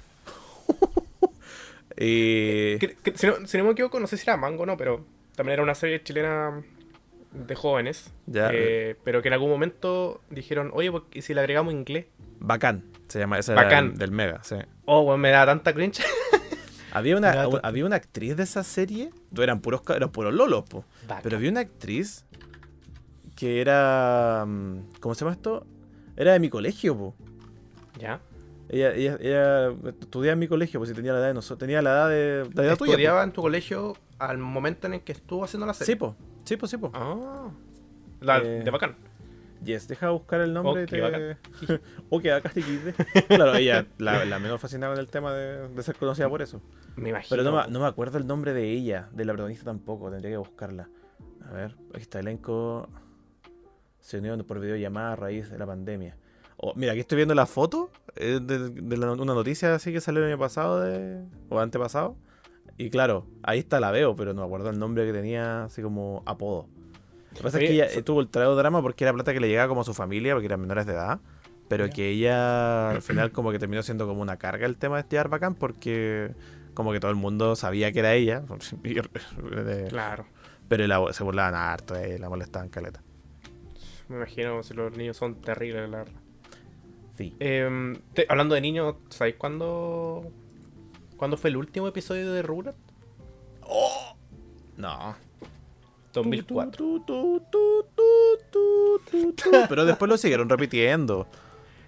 Y. Que- que- si, no, si no me equivoco, no sé si era Mango o no, pero también era una serie chilena de jóvenes. Ya. eh, pero que en algún momento dijeron, oye, ¿por qué si le agregamos inglés? Bacán. Se llama. Esa Bacán. del- del Mega, sí. Oh, bueno, me da tanta cringe. <laughs> Había una, había una actriz de esa serie. Eran puros, eran puros lolos, po. Pero había una actriz que era. mm, ¿Cómo se llama esto? Era de mi colegio, po. ¿Ya? Ella, ella, ella estudiaba en mi colegio, pues si tenía la edad de nosotros. Tenía la edad de. La edad tuya, Estudiaba en tu colegio al momento en el que estuvo haciendo la po. Sí, serie. po. Sí, po, sí, po. Ah. La, Eh, De bacán. Yes, deja buscar el nombre. Ok, te- bacán. <laughs> ok, acá te quité. <laughs> Claro, ella, la, la menos fascinada con el tema de, de ser conocida por eso. Me imagino. Pero no, me- no me acuerdo el nombre de ella, de la protagonista tampoco, tendría que buscarla. A ver, aquí está elenco. Se unieron por videollamada a raíz de la pandemia. Oh, mira, aquí estoy viendo la foto eh, de, de la- una noticia así que salió el año pasado de, o antepasado. Y claro, ahí está la veo, pero no me acuerdo el nombre que tenía así como apodo. Lo que pasa es que ella so- eh, tuvo el trago drama porque era plata que le llegaba como a su familia, porque eran menores de edad. Pero que ella al final como que terminó siendo como una carga el tema de este bacán porque Como que todo el mundo sabía que era ella. <laughs> Claro. Pero la- se burlaban harto, eh, la molestaban caleta. Me imagino si los niños son terribles, la verdad. Sí. Em, te- hablando de niños, ¿sabéis cuándo, cuándo fue el último episodio de Rugrats? No. 2004. Tu, tu, tu, tu, tu, tu, tu. Pero después lo siguieron repitiendo.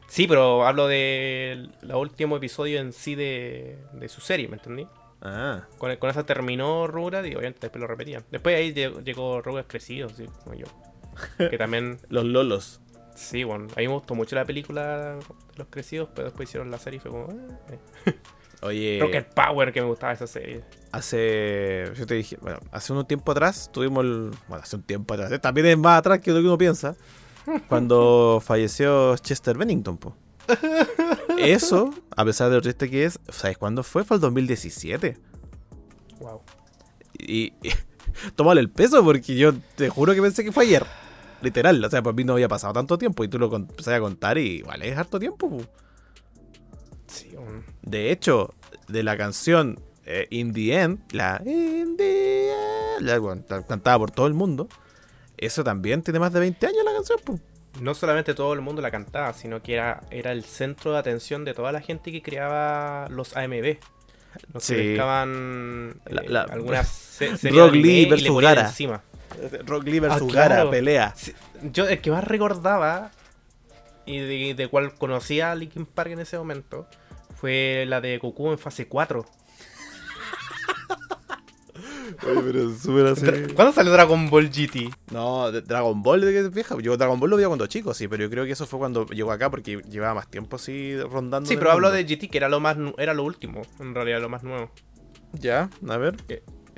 Sí, pero hablo del el último episodio en sí de, de su serie, ¿me entendí? Ah. Con, con esa terminó Rugrats y obviamente después lo repetían. Después ahí llegó, llegó Rugrats crecido, sí, como yo. Que también, <laughs> Los lolos. Sí, bueno, a mí me gustó mucho la película de los crecidos, pero después hicieron la serie y fue como... ah, eh. <laughs> Oye, Rocket Power, que me gustaba esa serie. hace. Yo te dije, bueno, hace un tiempo atrás tuvimos el. Bueno, hace un tiempo atrás. eh, También es más atrás que lo que uno piensa. <laughs> Cuando falleció Chester Bennington, po. <laughs> Eso, a pesar de lo triste que es, ¿sabes cuándo fue? Fue el 2017. Wow. Y, y tómale el peso porque yo te juro que pensé que fue ayer. Literal, o sea, para mí no había pasado tanto tiempo y tú lo empezás a contar y vale, es harto tiempo. po. Sí, De hecho, de la canción eh, In the End, la In the End, la, bueno, ta- cantada por todo el mundo, eso también tiene más de 20 años la canción. po. no solamente todo el mundo la cantaba, sino que era, era el centro de atención de toda la gente que creaba los AMB. Los Sí. eh, algunas se- <laughs> series Rock de Lee versus Gara. encima. Rock Lee versus Ah, claro. Gara, pelea. Sí, Yo el que más recordaba y de, de cual conocía a Linkin Park en ese momento fue la de Goku en fase 4. <laughs> Oye, pero súper así. ¿Cuándo salió Dragon Ball GT? No, Dragon Ball de que vieja. Yo Dragon Ball lo vi cuando chico, sí, pero yo creo que eso fue cuando llegó acá porque llevaba más tiempo así rondando. Sí, pero hablo mundo. de GT, que era lo más era lo último, en realidad lo más nuevo. Ya, a ver.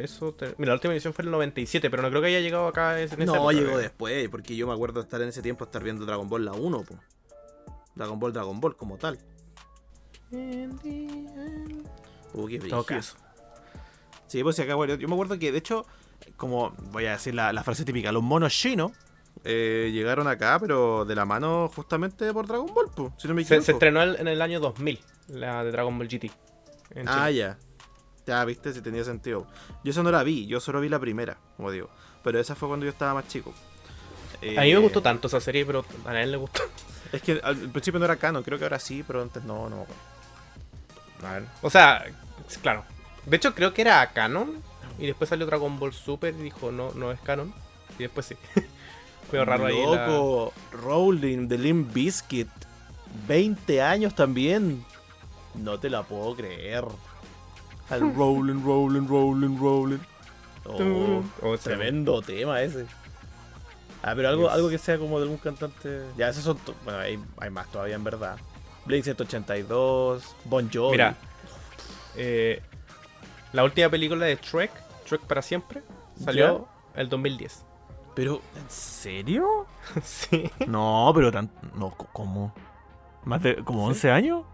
Que Eso te- Mira, la última edición fue en el 97, pero no creo que haya llegado acá en esa No, llegó después, porque yo me acuerdo de estar en ese tiempo, estar viendo Dragon Ball la 1, po. Dragon Ball, Dragon Ball como tal. Uh, qué caso. Sí, pues sí, acá, bueno, yo me acuerdo que de hecho, como voy a decir la, la frase típica, los monos chinos eh, llegaron acá, pero de la mano justamente por Dragon Ball, po, si no me Se, equivoco. se estrenó el- en el año 2000, la de Dragon Ball GT. Ah, ya. Ya, viste, si tenía sentido. Yo eso no la vi, yo solo vi la primera, como digo. Pero esa fue cuando yo estaba más chico. A mí me Eh, gustó tanto esa serie, pero a nadie le gustó. <laughs> Es que al principio no era canon, creo que ahora sí, pero antes no, no me acuerdo. A ver. O sea, claro. De hecho, creo que era canon. Y después salió Dragon Ball Super y dijo, no, no es canon. Y después sí. <laughs> Fue raro ahí. la- Loco, Rowling de Limp Bizkit. 20 años también. No te la puedo creer. Al Rowling, Rowling, Rowling, Rowling. Oh, Oh, tremendo tema ese. Ah, pero algo, algo que sea como de algún cantante. Ya, esos son. Bueno, hay, hay más todavía en verdad. Blink 182, Bon Jovi. Mira, eh, la última película de Trek, Trek para siempre, salió el 2010. Pero, ¿en serio? <laughs> sí. No, pero tan. No, ¿cómo? ¿Más de. como 11 años?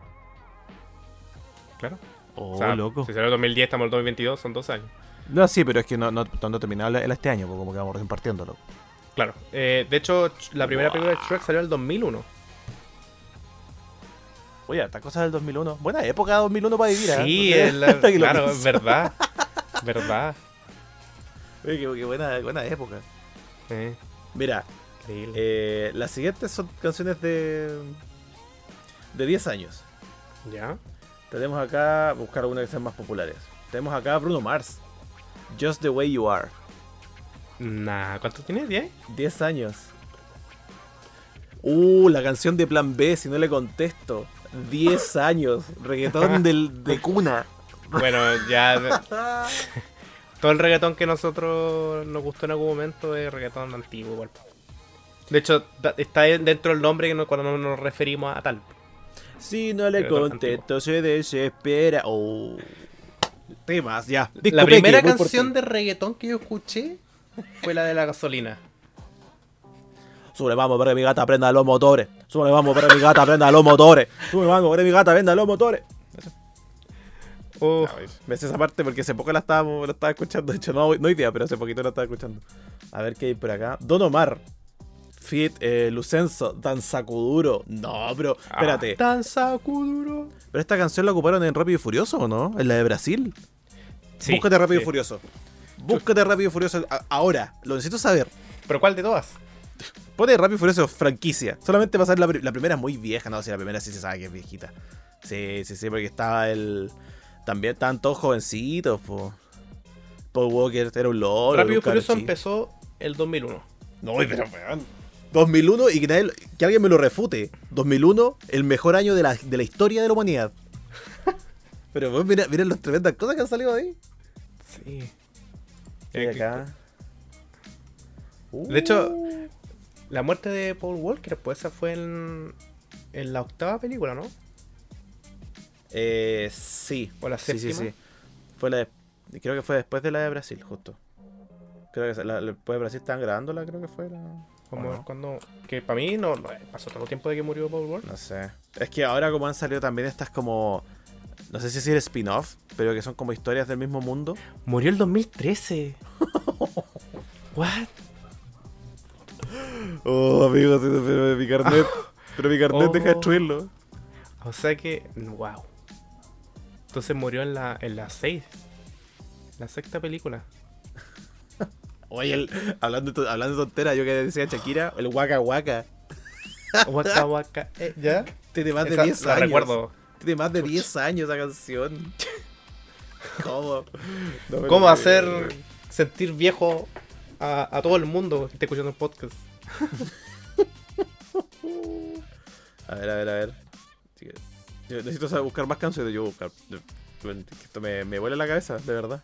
Claro. Oh, O sea, loco. Si salió el 2010, estamos en el 2022, son dos años. No, sí, pero es que no, no, no terminaba el este año, como que vamos recién partiéndolo. Claro. Eh, de hecho, ch- la primera Wow. película de Trek salió en el 2001. Oye, esta cosa del 2001. Buena época 2001 para vivir, ¿eh? Sí, es la- <laughs> claro, es verdad. <laughs> verdad. Oye, qué, qué buena, buena época. Eh, Mira, increíble. eh, las siguientes son canciones de. de 10 años. ¿Ya? Tenemos acá, buscar algunas que sean más populares. Tenemos acá Bruno Mars. Just the Way You Are. Nah, ¿cuánto tienes? ¿10? 10 años. Uh, la canción de Plan B, si no le contesto. 10 <laughs> años. Reggaetón del, de cuna. Bueno, ya. <laughs> <laughs> Todo el reggaetón que nosotros nos gustó en algún momento es reggaetón antiguo, igual. De hecho, está dentro del nombre cuando no nos referimos a tal. Si no le contesto, se desespera. Oh. Temas, ya. la primera Peque, canción de reggaetón que yo escuché fue la de la gasolina. Sube, vamos, para que mi gata prenda los motores. Sube, vamos, para que mi gata prenda los motores. Sube, vamos, para que mi gata prenda los motores. Uf, ¿Ves esa parte? Porque hace poco la estábamos, la estaba escuchando. De hecho, no, no hoy día, pero hace poquito la estaba escuchando. A ver qué hay por acá. Don Omar. Fit, eh, Lucenzo, Danzacuduro. No, pero espérate. Danza Kuduro. ¿Pero esta canción la ocuparon en Rápido y Furioso o no? ¿En la de Brasil? Sí, Búscate Rápido y. Furioso. Búscate Rápido y Furioso a- ahora. Lo necesito saber. ¿Pero cuál de todas? Pone Rápido y Furioso franquicia. Solamente pasar la, pri- la primera es muy vieja, no, si la primera sí se sabe que es viejita. Sí, sí, sí, porque estaba el. También estaban todos jovencitos, po. Paul Walker era un lolo. Rápido y Furioso empezó el 2001. No, pero weón. 2001 y que, nadie- que alguien me lo refute. 2001, el mejor año de la, de la historia de la humanidad. <laughs> Pero weón, mira, miren las tremendas cosas que han salido ahí. Sí. Y acá. De hecho, la muerte de Paul Walker, pues esa fue en, en la octava película, ¿no? Eh, sí. ¿O la Sí, sí, séptima? sí. Fue la de- creo que fue después de la de Brasil, justo. Creo que la, la- después de Brasil estaban grabándola, creo que fue la... Como cuando. Que para mí no, no, pasó todo el tiempo de que murió Paul Walker. No sé. Es que ahora como han salido también estas como... No sé si decir spin-off, pero que son como historias del mismo mundo. Murió el 2013. <laughs> What? Oh, amigo, mi carnet... Pero mi carnet <laughs> Oh. deja de destruirlo. O sea que. Wow. Entonces murió en la, en la 6. La sexta película. Oye, el- hablando, hablando tontera, yo que decía Shakira, el Waka Waka. Waka waka. <laughs> eh, ¿Ya? Tiene más de Esa 10 la años. recuerdo. Tiene más de 10 años esa canción. <laughs> ¿Cómo? No ¿Cómo hacer sentir viejo a, a todo el mundo que esté escuchando el podcast? <laughs> A ver, a ver, a ver. Yo necesito saber buscar más canciones. Yo voy a buscar. Esto me, me vuela la cabeza, de verdad.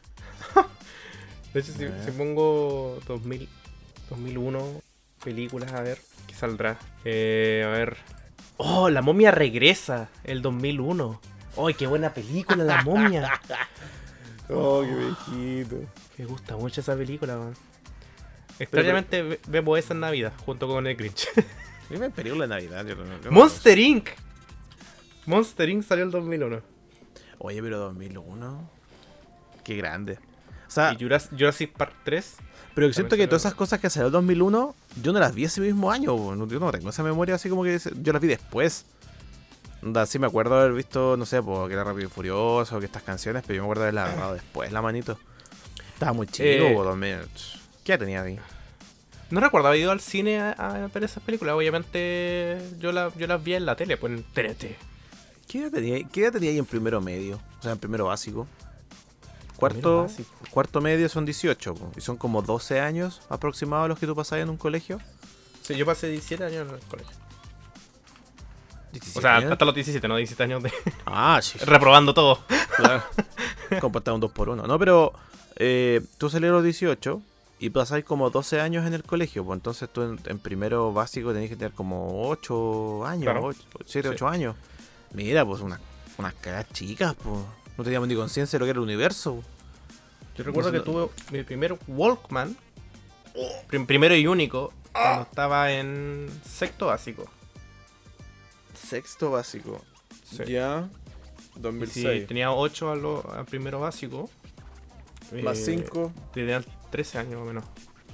De hecho, si, si pongo 2000, 2001 películas, a ver, ¿qué saldrá? Eh, a ver. ¡Oh, La momia regresa! El 2001. ¡Ay, qué buena película, La momia! <laughs> <laughs> Oh, qué viejito. Me gusta mucho esa película, man. Extrañamente ve- vemos esa en Navidad, junto con el Grinch. Dime película de Navidad. yo no- yo no- Monster Inc. Monster Inc. salió el 2001. Oye, pero 2001. Qué grande. Sea, Y Juras- Jurassic Park 3. pero siento también que todas esas cosas que salió el 2001, yo no las vi ese mismo año. No- Yo no tengo esa memoria así como que yo las vi después. Onda, sí me acuerdo haber visto, no sé, porque era Rápido y Furioso, que estas canciones, pero yo me acuerdo de haberla agarrado después, la manito. Estaba muy chico, Eh, bo, 2000. ¿Qué edad tenía ahí? No recuerdo haber ido al cine a, a ver esas películas. Obviamente yo, la- yo las vi en la tele, pues en TNT. ¿Qué edad tenía? ¿Qué edad tenía ahí en primero medio? O sea, en primero básico. Cuarto, cuarto medio son 18, po, y son como 12 años aproximados los que tú pasabas en un colegio. Sí, yo pasé 17 años en el colegio. 17 O sea, hasta los 17, no 17 años de Ah, sí. reprobando todo. Claro. Comportaba un 2 por 1 No, pero eh, tú salías a los 18 y pasáis como 12 años en el colegio. Pues entonces tú en, en primero básico tenías que tener como 8 años, Claro. 7, Sí. 8 años. Mira, pues unas, unas caras chicas, pues. No teníamos ni conciencia de lo que era el universo. Yo recuerdo que No tuve mi primer Walkman, prim- primero y único, cuando estaba en sexto básico. Sexto básico. Sí. Ya. Y 2006. si tenía 8 a lo, primero básico. Más eh, 5, Tenía 13 años más o menos.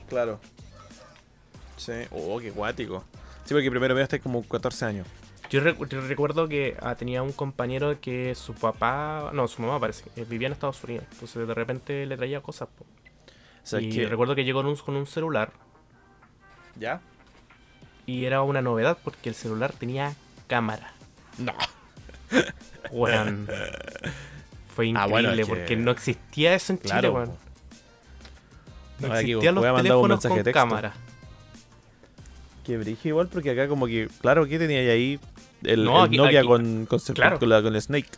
claro. Sí. Oh, qué guático. Sí, porque primero medio estáis como 14 años. Yo, recu- yo recuerdo que ah, tenía un compañero que su papá, no, su mamá parece, eh, vivía en Estados Unidos. Entonces de repente le traía cosas. po. O sea, y que... recuerdo que llegó con un, con un celular ¿Ya? y era una novedad porque el celular tenía cámara. No. Fue Ah, bueno, increíble es que- porque no existía eso en Chile, weón. No Ahora aquí existían los un teléfonos con de cámara. Que brige igual porque acá como que, claro, ¿qué tenía ahí? El, No, el aquí- Nokia aquí- con, con, con, claro. la- con el Snake.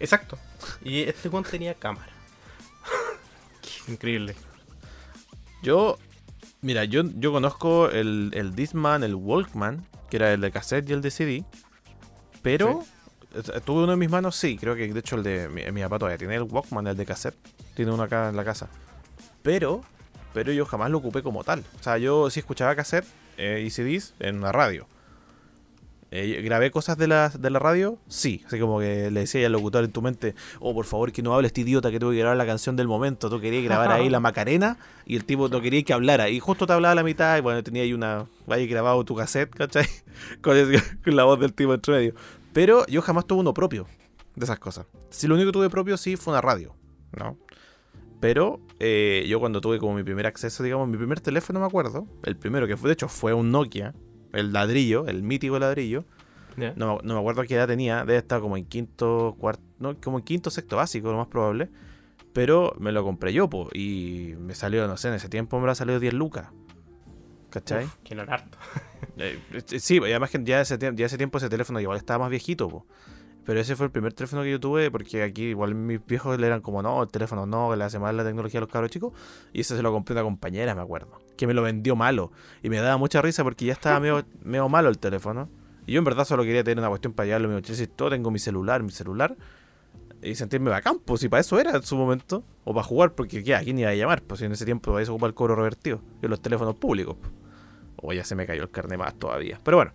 Exacto. Y este weón tenía cámara. <laughs> increíble. Yo, mira, yo, yo conozco el, el Discman, el Walkman, que era el de cassette y el de CD. Pero, tuve uno en mis manos, sí, creo que de hecho el de mi, mi papá todavía tiene el Walkman, el de cassette. Tiene uno acá en la casa. Pero, pero yo jamás lo ocupé como tal. O sea, yo sí escuchaba cassette eh, y CDs en la radio. Eh, ¿Grabé cosas de la, de la radio? Sí. Así como que le decía al locutor en tu mente, oh, por favor, que no hable este idiota que tuve que grabar la canción del momento. Tú querías grabar ahí la <laughs> Macarena y el tipo no quería que hablara. Y justo te hablaba a la mitad y bueno, tenía ahí una... Ahí grabado tu cassette, ¿cachai? <laughs> Con la voz del tipo entre medio. Pero yo jamás tuve uno propio de esas cosas. Si lo único que tuve propio sí fue una radio. no. Pero eh, yo cuando tuve como mi primer acceso, digamos, mi primer teléfono, me acuerdo, el primero que fue, de hecho, fue un Nokia, el ladrillo, el mítico ladrillo. No, no me acuerdo qué edad tenía, debe estar como en quinto, cuarto, no, como en quinto, sexto básico, lo más probable. Pero me lo compré yo, po, y me salió, no sé, en ese tiempo me lo salió 10 lucas. ¿Cachai? Uf, que no harto. Eh, eh, sí, y además que ya ese, tie- ya ese tiempo ese teléfono igual estaba más viejito, po. Pero ese fue el primer teléfono que yo tuve, porque aquí igual mis viejos le eran como, no, el teléfono no, que le hace mal la tecnología a los cabros chicos. Y ese se lo compré a una compañera, me acuerdo. Que me lo vendió malo. Y me daba mucha risa porque ya estaba medio, <laughs> medio malo el teléfono. Y yo en verdad solo quería tener una cuestión para llevarlo. Me todo tengo mi celular, mi celular. Y sentirme bacán, pues, y para eso era en su momento. O para jugar, porque ¿qué? ¿a quién iba a llamar? Pues si en ese tiempo ahí se ocupa el cobro revertido. Y los teléfonos públicos. pues. O ya se me cayó el carne más todavía. Pero bueno.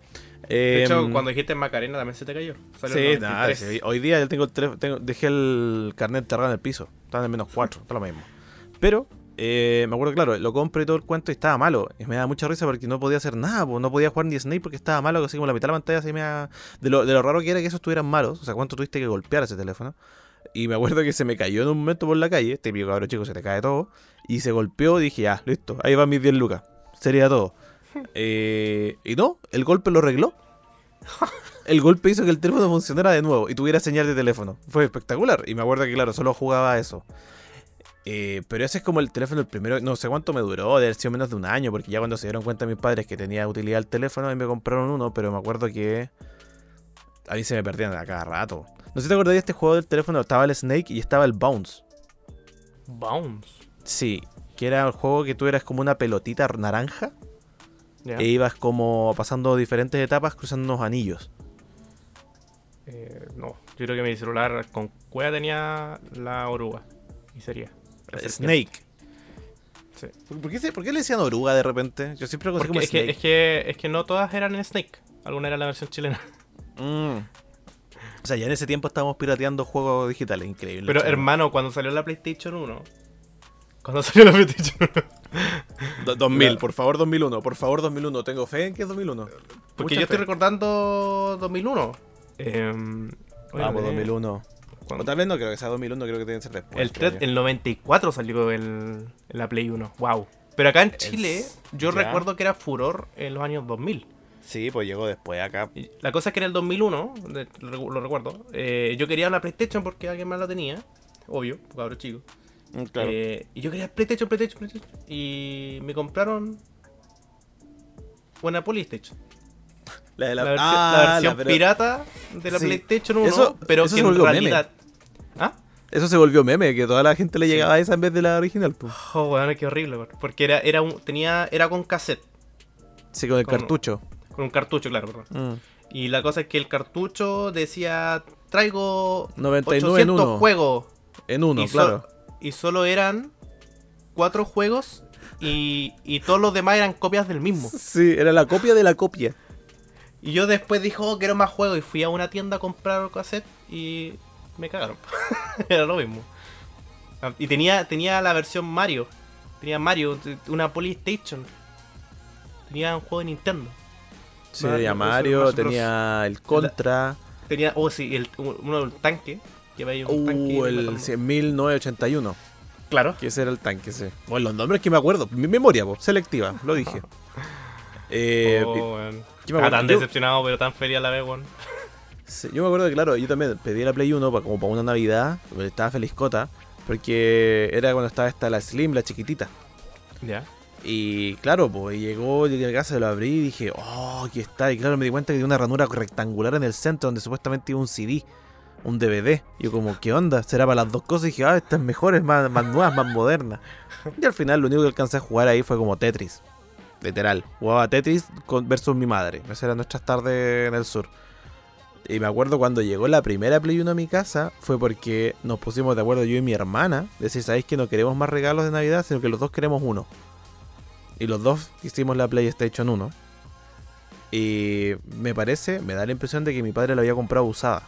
De hecho, em, cuando dijiste Macarena también se te cayó. Sí, nada, 93. sí, hoy día yo tengo el tengo- dejé el carnet enterrado en el piso. Estaba en menos 4, <laughs> está lo mismo. Pero, eh, me acuerdo, claro, lo compré y todo el cuento y estaba malo. Y me da mucha risa porque no podía hacer nada, no podía jugar ni Snake porque estaba malo, así como la mitad de la pantalla se me ha- de, lo, de lo raro que era que esos estuvieran malos. O sea, cuánto tuviste que golpear ese teléfono. Y me acuerdo que se me cayó en un momento por la calle, típico cabrón chico, se te cae todo. Y se golpeó y dije, ya, listo, ahí van mis 10 lucas. Sería todo. <laughs> Eh, y no, el golpe lo arregló. El golpe hizo que el teléfono funcionara de nuevo y tuviera señal de teléfono. Fue espectacular. Y me acuerdo que, claro, solo jugaba eso. Eh, pero ese es como el teléfono, el primero. No sé cuánto me duró, de haber sido menos de un año, porque ya cuando se dieron cuenta mis padres que tenía utilidad el teléfono, y me compraron uno. Pero me acuerdo que a mí se me perdían a cada rato. No sé si te acordás de este juego del teléfono. Estaba el Snake y estaba el Bounce. Bounce. Sí, que era el juego que tú eras como una pelotita naranja Ya. e ibas como pasando diferentes etapas cruzando unos anillos. Eh, no, yo creo que mi celular con cueva tenía la oruga. Y sería. Snake. Sí. ¿Por, por qué, se- por qué le decían oruga de repente? Yo siempre lo como es que, Snake. es, que, es que no todas eran en Snake. Alguna era la versión chilena. Mm. O sea, ya en ese tiempo estábamos pirateando juegos digitales, increíble. Pero chaval. hermano, cuando salió la PlayStation 1. Cuando <laughs> salió la PlayStation 1. Do- 2000, la- por favor 2001, por favor 2001. Tengo fe en que es 2001. Porque Mucha yo estoy fe. recordando 2001. Em, oye, Vamos, eh, 2001. Cuando- O tal vez no creo que sea 2001, creo que tiene que ser después. El, creo tre- yo. el 94 salió el, la Play 1. Wow. Pero acá en Chile, yo ya. recuerdo que era furor en los años 2000. Sí, pues llegó después acá. La cosa es que en el 2001, de- lo, recu- lo recuerdo, eh, yo quería una PlayStation porque alguien más la tenía. Obvio, cabrón chico. Mm, Claro. Eh, y yo quería PlayStation, PlayStation, PlayStation. Y me compraron una PlayStation. la de La, la, versión, ah, la versión pero- pirata de la Sí. PlayStation 1, Eso- pero eso que en meme. Eso se volvió meme, que toda la gente le Sí. llegaba a esa en vez de la original. Pues. Oh, weón, qué horrible. Porque era, era un, tenía, era con cassette, Sí, con el cartucho. con un cartucho, claro, perdón. Mm. Y la cosa es que el cartucho decía, traigo 99 en 800 uno. juegos. En uno, y, so- claro. y solo eran cuatro juegos y, y todos los demás eran copias del mismo. Sí, era la copia de la copia. Y yo después dije, oh, quiero más juegos. Y fui a una tienda a comprar cassette y me cagaron. <laughs> Era lo mismo. Ah, Y tenía, tenía la versión Mario. Tenía Mario, una PlayStation. Tenía un juego de Nintendo. Sí, Mario, tenía Mario, tenía el Contra. Tenía, oh sí, el, uno del tanque. Que ahí un tanque Uh, el matando. 1981. Claro. Que ese era el tanque, sí. Bueno, los nombres que me acuerdo. Mi memoria, po, selectiva, lo dije. <laughs> Eh, Oh. ¿qué me Ah, tan decepcionado, pero tan feliz a la vez, weón. Sí, yo me acuerdo que, claro, yo también pedí la Play 1 pa- como para una Navidad. porque Estaba feliscota. Porque era cuando estaba esta la Slim, la chiquitita. Ya. Y claro, pues llegó, llegué a casa, lo abrí y dije, oh, aquí está. Y claro, me di cuenta que tenía una ranura rectangular en el centro donde supuestamente iba un CD, un DVD. Y yo como, ¿qué onda? ¿Será para las dos cosas? Y dije, ah, esta es mejor, es más, más nueva, más moderna. Y al final lo único que alcancé a jugar ahí fue como Tetris. Literal. Jugaba Tetris con, versus mi madre. Esas eran nuestras tardes en el sur. Y me acuerdo cuando llegó la primera Play 1 a mi casa, fue porque nos pusimos de acuerdo yo y mi hermana. Decir, ¿sabéis que no queremos más regalos de Navidad, sino que los dos queremos uno? Y los dos hicimos la PlayStation 1. Y me parece, me da la impresión de que mi padre la había comprado usada.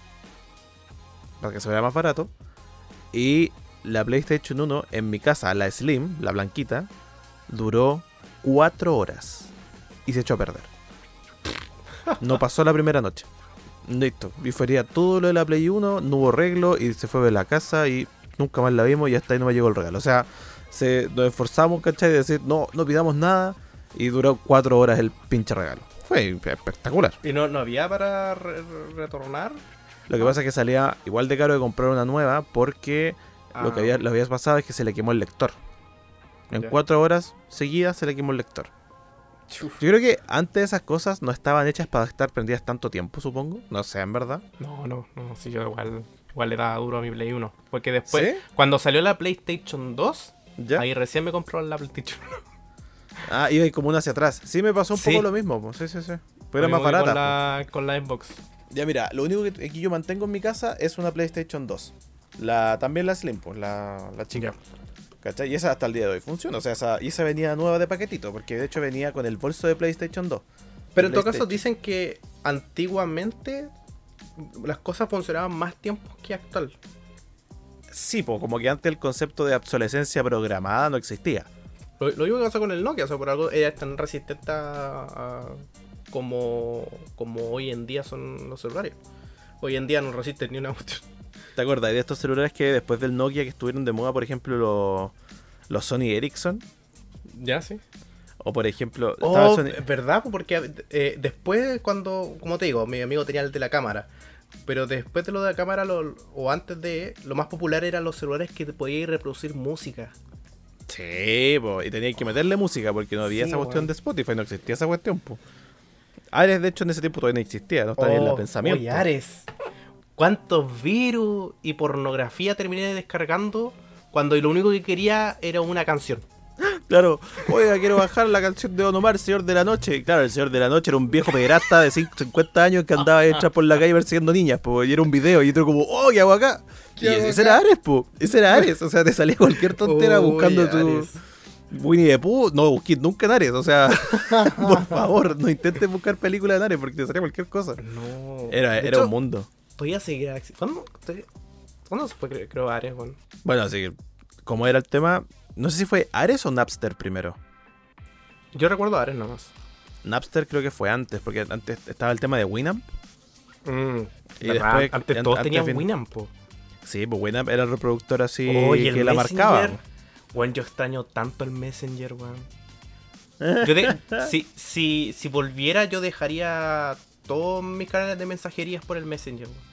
Para que se vea más barato. Y la PlayStation 1 en mi casa, la Slim, la blanquita, duró 4 horas. Y se echó a perder. No pasó la primera noche. Listo. Y todo lo de la Play 1, no hubo arreglo y se fue de la casa y nunca más la vimos y hasta ahí no me llegó el regalo. O sea, se, nos esforzamos, ¿cachai? De decir, no, no pidamos nada y duró cuatro horas el pinche regalo. Fue espectacular. ¿Y no, no había para re- re- retornar? Lo que pasa es que salía igual de caro de comprar una nueva porque lo que Ah, había, lo había pasado es que se le quemó el lector. En Ya. cuatro horas seguidas se le quemó el lector. Yo creo que antes esas cosas no estaban hechas para estar prendidas tanto tiempo, supongo. No sé, en verdad. No, no, no, sí, yo igual, igual le daba duro a mi Play 1. Porque después, ¿Sí? cuando salió la PlayStation 2, ¿Ya? ahí recién me compró la PlayStation 1. <laughs> Ah, iba como una hacia atrás. Sí, me pasó un Sí. poco lo mismo. Sí, sí, sí. Pero era más barata. Con la, con la Xbox. Ya mira, lo único que, que yo mantengo en mi casa es una PlayStation 2. La, también la Slim, pues, la, la chica. ¿Cachai? Y esa hasta el día de hoy funciona. O sea, esa, y esa venía nueva de paquetito, porque de hecho venía con el bolso de PlayStation 2. Pero en todo caso dicen que antiguamente las cosas funcionaban más tiempo que actual. Sí, pues como que antes el concepto de obsolescencia programada no existía. Lo, lo mismo que pasó con el Nokia, o sea, por algo era tan resistente a, a- como, como hoy en día son los celulares. Hoy en día no resisten ni una cuestión. ¿Te acuerdas de estos celulares que después del Nokia que estuvieron de moda, por ejemplo, los, los Sony Ericsson? Ya, sí. O por ejemplo, estaba Oh, Sony- es verdad, pues, porque eh, después cuando, como te digo, mi amigo tenía el de la cámara. Pero después de lo de la cámara, lo- o antes de, lo más popular eran los celulares que podías reproducir música. Sí, po, y tenía que meterle música porque no había Sí, esa cuestión weón. de Spotify, no existía esa cuestión, po. Ares, de hecho, en ese tiempo todavía no existía, no estaba en el Oh, pensamiento. oye, Ares, ¿cuántos virus y pornografía terminé descargando cuando lo único que quería era una canción? Claro, oiga, quiero bajar la canción de Don Omar, Señor de la Noche. Y claro, el Señor de la Noche era un viejo pederasta de cinco- 50 años que andaba detrás por la calle persiguiendo niñas, po, y era un video, y otro como, oh, ¿qué hago acá? Y ¿Qué hago ese acá? era Ares, po, ese era Ares, o sea, te salía cualquier tontera buscando tu Ares. Winnie the Pooh. No busqué nunca en Ares, o sea, <laughs> por favor, no intentes buscar películas en Ares porque te salía cualquier cosa. No. Era, De era hecho, un mundo. Todavía seguirá exi- ¿Cuándo, todavía- ¿Cuándo se fue, creo, Ares, weón? Bueno, así, como era el tema, no sé si fue Ares o Napster primero. Yo recuerdo Ares nomás. Napster creo que fue antes, porque antes estaba el tema de Winamp. Mm, Y después, antes an- todos antes tenían vin- Winamp, po. Sí, pues Winamp era el reproductor así que la marcaba. Weón, yo extraño tanto el Messenger, weón. <laughs> Yo de- si, si, si volviera, yo dejaría todos mis canales de mensajerías por el Messenger, weón.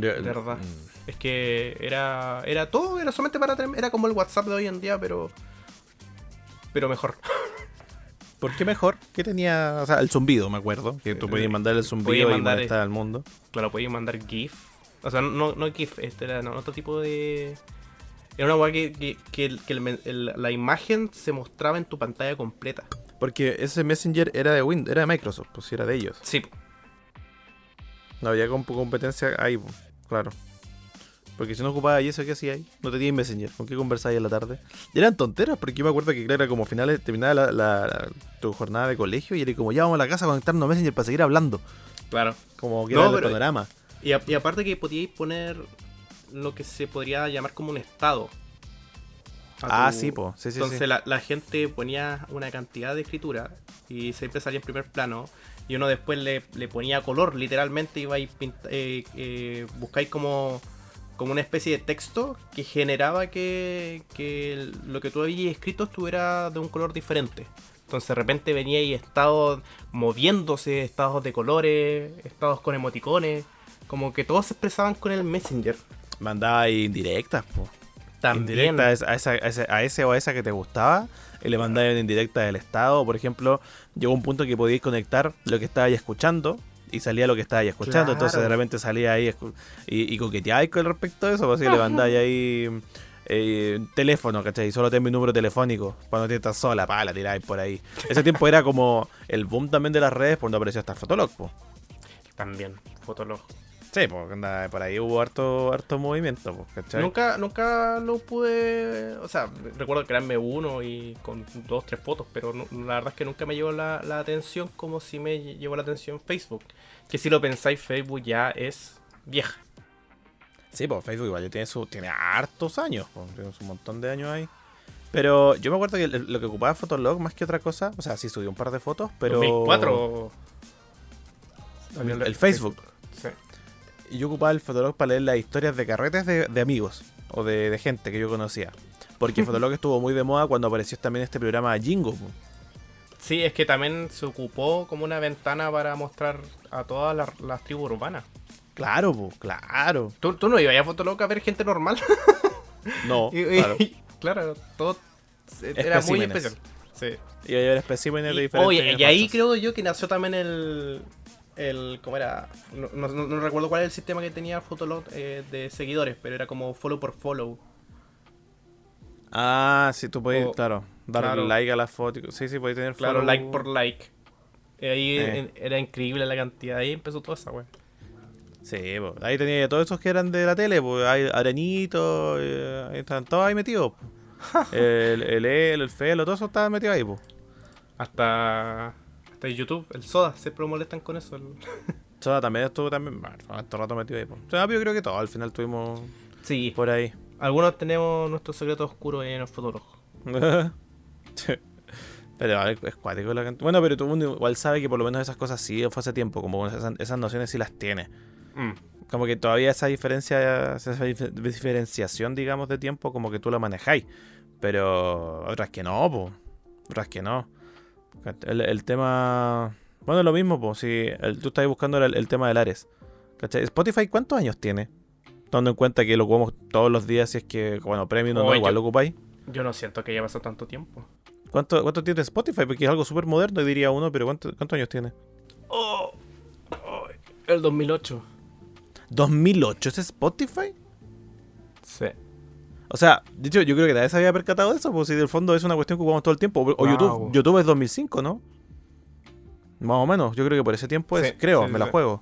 De verdad. mm, Es que era, era todo, era solamente para tener- era como el WhatsApp de hoy en día, pero pero mejor. <laughs> ¿Por qué mejor? ¿Qué tenía? O sea, el zumbido, me acuerdo. Que tú podías mandar el zumbido y mandar, al mundo. Claro, podías mandar GIF. O sea, no, no GIF, este era no, otro tipo de. Era una weá que, que, que el- que el men- el- la imagen se mostraba en tu pantalla completa. Porque ese Messenger era de Windows, era de Microsoft, pues era de ellos. Sí, No había comp- competencia ahí, claro. Porque si no ocupaba y eso, ¿qué hacía ahí? No tenía Messenger, ¿con qué conversabas en la tarde? Y eran tonteras, porque yo me acuerdo que claro, era como finales, terminaba la, la- la- tu jornada de colegio y era como, ya vamos a la casa a conectarnos a Messenger para seguir hablando. claro. Como que No, era el panorama. Y, a- y aparte que podíais poner lo que se podría llamar como un estado. Ah, tu- sí, pues, sí, sí, Entonces sí. La, la gente ponía una cantidad de escritura y siempre salía en primer plano. Y uno después le, le ponía color, literalmente iba y eh, eh, buscáis como, como una especie de texto que generaba que, que lo que tú habías escrito estuviera de un color diferente. Entonces de repente venía ahí estados moviéndose, estados de colores, estados con emoticones. Como que todos se expresaban con el Messenger. Mandaba ahí indirectas, pues. También. Indirecta a, a esa- a ese, a ese o a esa que te gustaba y le mandaba una indirecta del estado. Por ejemplo, llegó un punto que podías conectar lo que estabas escuchando y salía lo que estabas escuchando. Entonces de repente salía ahí y, y coqueteabas con respecto a eso. Pues así le mandáis ahí eh, teléfono, ¿cachai? Solo ten mi número telefónico. Cuando te estás sola, pa, la tiráis por ahí. Ese tiempo era como el boom también de las redes cuando apareció hasta Fotolog, po. También, Fotolog. Sí, pues anda, por ahí hubo harto, harto movimiento, pues, ¿cachai? Nunca, nunca lo pude. O sea, recuerdo crearme uno y con dos, tres fotos, pero no- la verdad es que nunca me llevó la, la atención como si me lle- llevó la atención Facebook. Que si lo pensáis, Facebook ya es vieja. Sí, pues Facebook igual ya tiene, su, tiene hartos años, pues, tiene un montón de años ahí. Pero yo me acuerdo que lo que ocupaba Fotolog más que otra cosa, o sea, sí subí un par de fotos, pero... 2004. El, el Facebook. Yo ocupaba el Fotolog para leer las historias de carretes de, de amigos o de, de gente que yo conocía. Porque <laughs> Fotolog estuvo muy de moda cuando apareció también este programa Jingo. Sí, es que también se ocupó como una ventana para mostrar a todas las, las tribus urbanas. Claro, po, claro. ¿Tú, tú no ibas a Fotolog a ver gente normal. <laughs> No, Y- y- claro. <laughs> claro, todo era muy especial. Sí. Y hay especímenes de diferentes. oye, y ahí creo yo que nació también el. El ¿Cómo era? No, no- no- no recuerdo cuál era el sistema que tenía Fotolog eh, de seguidores, pero era como follow por follow. Ah, sí, tú puedes, O- claro, dar claro. like a la foto. Sí, sí, puedes tener Claro, follow. like por like. Y ahí Eh. en- era increíble la cantidad. Ahí empezó toda esa wea. Sí, po. ahí tenía todos esos que eran de la tele, pues hay Arenito, eh, ahí están todos ahí metidos. <laughs> el, el El, el Felo, todos esos estaban metidos ahí, pues. Hasta. En YouTube, el Soda, siempre molestan con eso. el- <laughs> Soda también estuvo también, bueno, todo el rato metido ahí, pues. O sea, yo creo que todos al final estuvimos Sí, por ahí. algunos tenemos nuestros secretos oscuros en el Fotolog. <laughs> pero es, es cuático la cantidad. Bueno, pero todo el mundo igual sabe que por lo menos esas cosas sí fue hace tiempo, como esas, esas nociones sí las tiene. Mm. Como que todavía esa diferencia, esa dif- diferenciación, digamos, de tiempo, como que tú la manejáis. Pero otras que no, po. Otras que no. El, el tema. Bueno, lo mismo, pues. Si el- tú estás buscando el, el tema del Ares. ¿Cachai? Spotify, ¿cuántos años tiene? Tomando en cuenta que lo ocupamos todos los días, si es que, bueno, premium no, igual yo- lo ocupáis. Yo no siento que haya pasado tanto tiempo. ¿Cuánto, ¿Cuánto tiene Spotify? Porque es algo súper moderno, diría uno, pero ¿cuánto- ¿cuántos años tiene? Oh, oh, el 2008. ¿2008 es Spotify? O sea, dicho, yo creo que nadie se había percatado de eso, pues si del fondo es una cuestión que ocupamos todo el tiempo. O Wow. YouTube, YouTube es 2005, ¿no? Más o menos, yo creo que por ese tiempo es, Sí, creo, sí, me la sí. juego.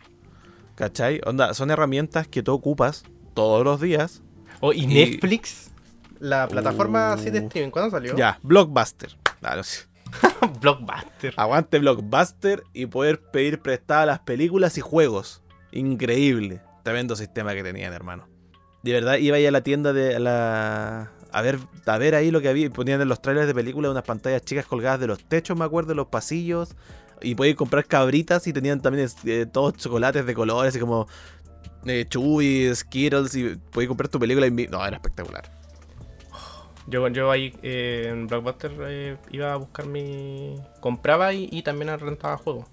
¿Cachai? Onda, son herramientas que tú ocupas todos los días. Oh, ¿y, Y- Netflix? La plataforma así de Uh. streaming, ¿cuándo salió? Ya, Blockbuster. Claro, sí. <laughs> Blockbuster. Aguante Blockbuster y poder pedir prestadas las películas y juegos. Increíble. Tremendo sistema que tenían, hermano. De verdad, iba ahí a la tienda de a la. A ver, a ver ahí lo que había. Ponían en los trailers de películas unas pantallas chicas colgadas de los techos, me acuerdo, de los pasillos. Y podías comprar cabritas y tenían también eh, todos chocolates de colores, así como eh, Chewy, Skittles. Y podías comprar tu película. Y... No, era espectacular. Yo, yo ahí eh, en Blockbuster eh, iba a buscar mi. Compraba y, y también rentaba juegos.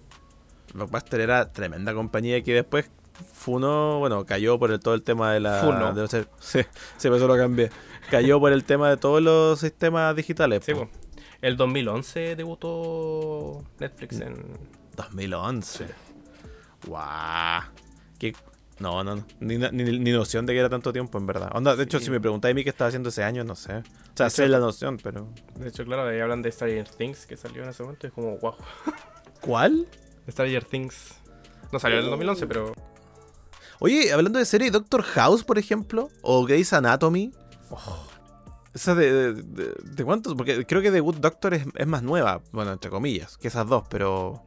Blockbuster era tremenda compañía que después Funo, bueno, cayó por el, todo el tema de la. Funo. de sí, sí, por eso lo cambié. Cayó por el tema de todos los sistemas digitales. Sí, po. El 2011 debutó Netflix en. 2011. Guau. Qué- No, no, no. Ni, ni, ni noción de que era tanto tiempo, en verdad. Onda, de hecho, Sí. si me preguntáis a mí qué estaba haciendo ese año, no sé. O sea, De sé hecho- la noción, pero. De hecho, claro, ahí hablan de Stranger Things que salió en ese momento. Y es como, wow. ¿Cuál? <laughs> Stranger Things. No salió en el 2011, pero. Oye, hablando de serie, Doctor House, por ejemplo, o Grey's Anatomy. ¿Esa de, de, de- de cuántos? Porque creo que The Good Doctor es, es más nueva, bueno, entre comillas, que esas dos, pero.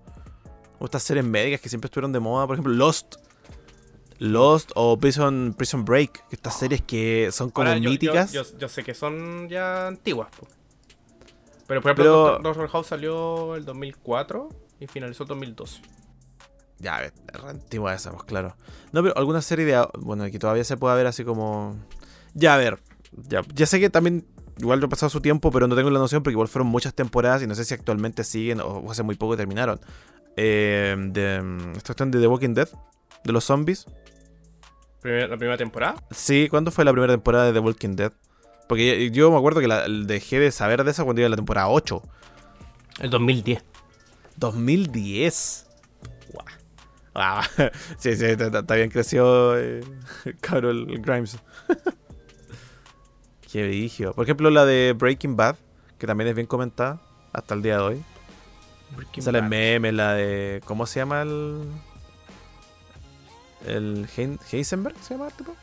O estas series médicas que siempre estuvieron de moda, por ejemplo, Lost. Lost o Prison, Prison Break, que estas series que son como Ahora, yo- yo- míticas. Yo, yo sé que son ya antiguas. Pero por ejemplo, Pero- Doctor, Doctor House salió el 2004 y finalizó el 2012. Ya, es re antigua esa, pues claro. No, pero alguna serie de. Bueno, que todavía se puede ver así como. Ya, a ver. Ya, ya sé que también. Igual no ha pasado su tiempo, pero no tengo la noción porque igual fueron muchas temporadas y no sé si actualmente siguen o hace muy poco terminaron. Eh, de, esta cuestión de The Walking Dead, de los zombies. La primera temporada. Sí, ¿cuándo fue la primera temporada de The Walking Dead? Porque yo, yo me acuerdo que la, dejé de saber de esa cuando iba a la temporada 8. El 2010. 2010. Ah, <laughs> sí, sí, está, bien creció eh, <laughs> Carol Grimes. <laughs> Qué brillo. Por ejemplo, la de Breaking Bad, que también es bien comentada hasta el día de hoy. Breaking Sale Bad. meme, la de. ¿Cómo se llama el. El Heisenberg? ¿Se llama el tipo?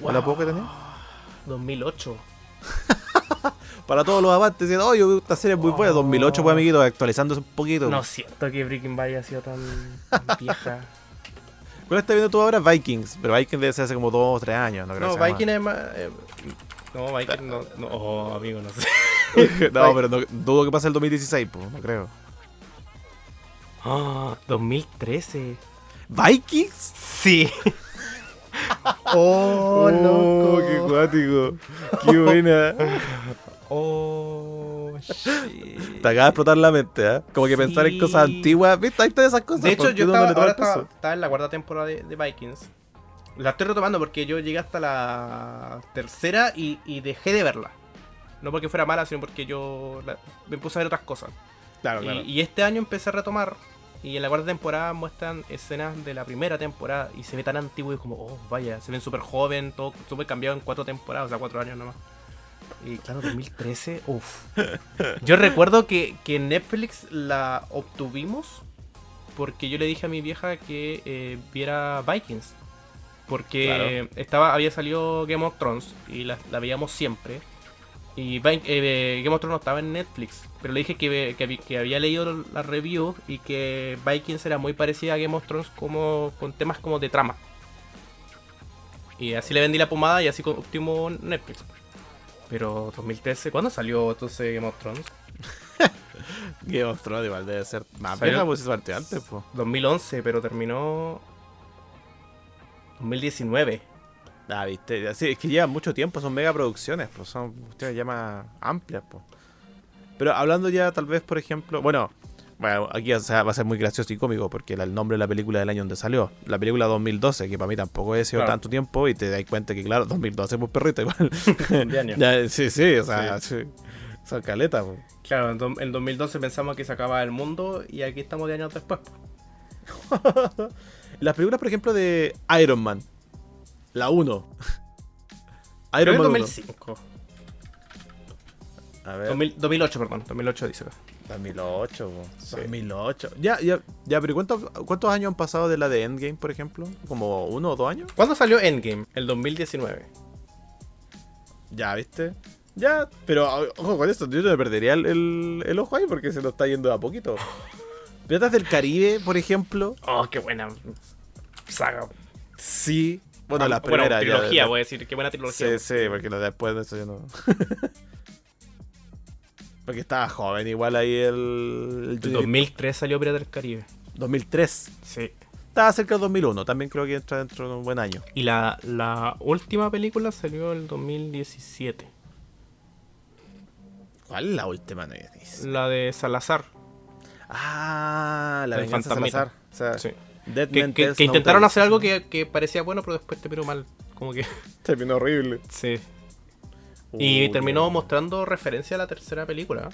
¿O la poco que tenía? 2008. <laughs> Para todos los amantes, diciendo, oye, esta serie es muy buena. 2008, pues, amiguito, actualizándose un poquito. No siento que Breaking Bad haya sido tan, <laughs> vieja. ¿Cuál estás viendo tú ahora? Vikings. Pero Vikings debe ser hace como 2 o 3 años, ¿no? creo no, que sea más. Viking es más. eh, no, Viking no, no. Oh, amigo, no sé. <laughs> no, pero no- dudo que pase el 2016, pues, no creo. Ah, 2013. ¿Vikings? Sí. <laughs> Oh, loco. qué cuático. Qué buena. <laughs> Oh, shit. Te acaba de explotar la mente, ¿eh? Como que pensar en cosas antiguas. ¿Viste? Ahí están esas cosas. De hecho, porque yo estaba, ahora estaba, estaba en la cuarta temporada de, de Vikings. La estoy retomando porque yo llegué hasta la tercera y, y dejé de verla. No porque fuera mala, sino porque yo la- me puse a ver otras cosas. Claro, Y, claro. y este año empecé a retomar. Y en la cuarta temporada muestran escenas de la primera temporada. Y se ve tan antiguo y como, oh, vaya, se ven súper joven, todo súper cambiado en cuatro temporadas, o sea, cuatro años nomás. Y claro, 2013, uff. <laughs> Yo recuerdo que, que Netflix la obtuvimos porque yo le dije a mi vieja que eh, viera Vikings. Porque Claro. estaba, había salido Game of Thrones y la, la veíamos siempre. Y Vi- eh, Game of Thrones no estaba en Netflix. Pero le dije que, había leído la review y que Vikings era muy parecida a Game of Thrones como con temas como de trama. Y así le vendí la pomada y así obtuvimos Netflix. Pero 2013, ¿cuándo salió entonces Game of Thrones? <laughs> Game of Thrones igual debe ser más vieja, pues partió antes, pues. 2011, pero terminó 2019. Ah, viste, sí, es que llevan mucho tiempo, son mega producciones, pues son cuestiones ya más amplias, pues. Pero hablando ya tal vez, por ejemplo, bueno, bueno aquí o sea, va a ser muy gracioso y cómico porque el nombre de la película del año donde salió, la película 2012, que para mí tampoco he sido Claro. tanto tiempo y te das cuenta que claro, 2012 pues perrito igual. De <laughs> año. Ya, <laughs> sí, sí, o sea, sí. Son caletas, pues. Claro, en, do- en 2012 pensamos que se acababa el mundo y aquí estamos de años después. <laughs> Las películas, por ejemplo, de Iron Man, la 1. <laughs> Creo Iron Man 1. 2005. A ver. 2000 2008, perdón. 2008 dice acá. 2008, po. Sí. 2008. Ya, ya, ya, pero ¿y ¿cuántos, ¿cuántos años han pasado de la de Endgame, por ejemplo? ¿Como uno o dos años? ¿Cuándo salió Endgame? El 2019. Ya, ¿viste? Ya, pero o- ojo con esto, yo no me perdería el, el- el ojo ahí porque se nos está yendo de a poquito. <laughs> Piratas del Caribe, por ejemplo, Oh, qué buena saga. sí. Bueno, Ah, la primera. ya- trilogía, ya- voy a decir. Qué buena trilogía. Sí, sí, porque después de eso yo no. <laughs> porque estaba joven igual ahí el. el El 2003 salió Pirata del Caribe. 2003. Sí. Estaba cerca del 2001, también creo que entra dentro de un buen año. Y la, la última película salió el 2017. ¿Cuál es la última? No? La de Salazar. Ah, la de. Salazar. O sea, Sí. Dead Que, que- Tells que No intentaron hacer algo que, que parecía bueno, pero después terminó mal. Como que. <laughs> Terminó horrible. Sí. Y terminó no. mostrando referencia a la tercera película.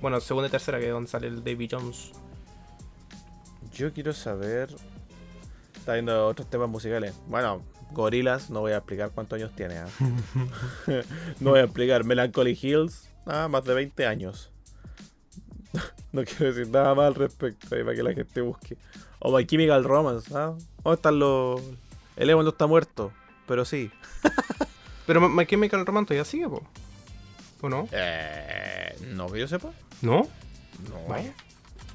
Bueno, segunda y tercera, que es donde sale el David Jones. Yo quiero saber. Está viendo otros temas musicales. Bueno, Gorilas, no voy a explicar cuántos años tiene. ¿ah? <laughs> <laughs> no voy a explicar. Melancholy Hills, ah, más de 20 años. no quiero decir nada más al respecto, ahí para que la gente busque. O My Chemical Romance, ¿ah? ¿Dónde están los. El Evan no está muerto, pero sí. <laughs> Pero My Chemical Romance ya sigue, po. ¿O no? Eh, no que yo sepa. ¿No? No. Vaya.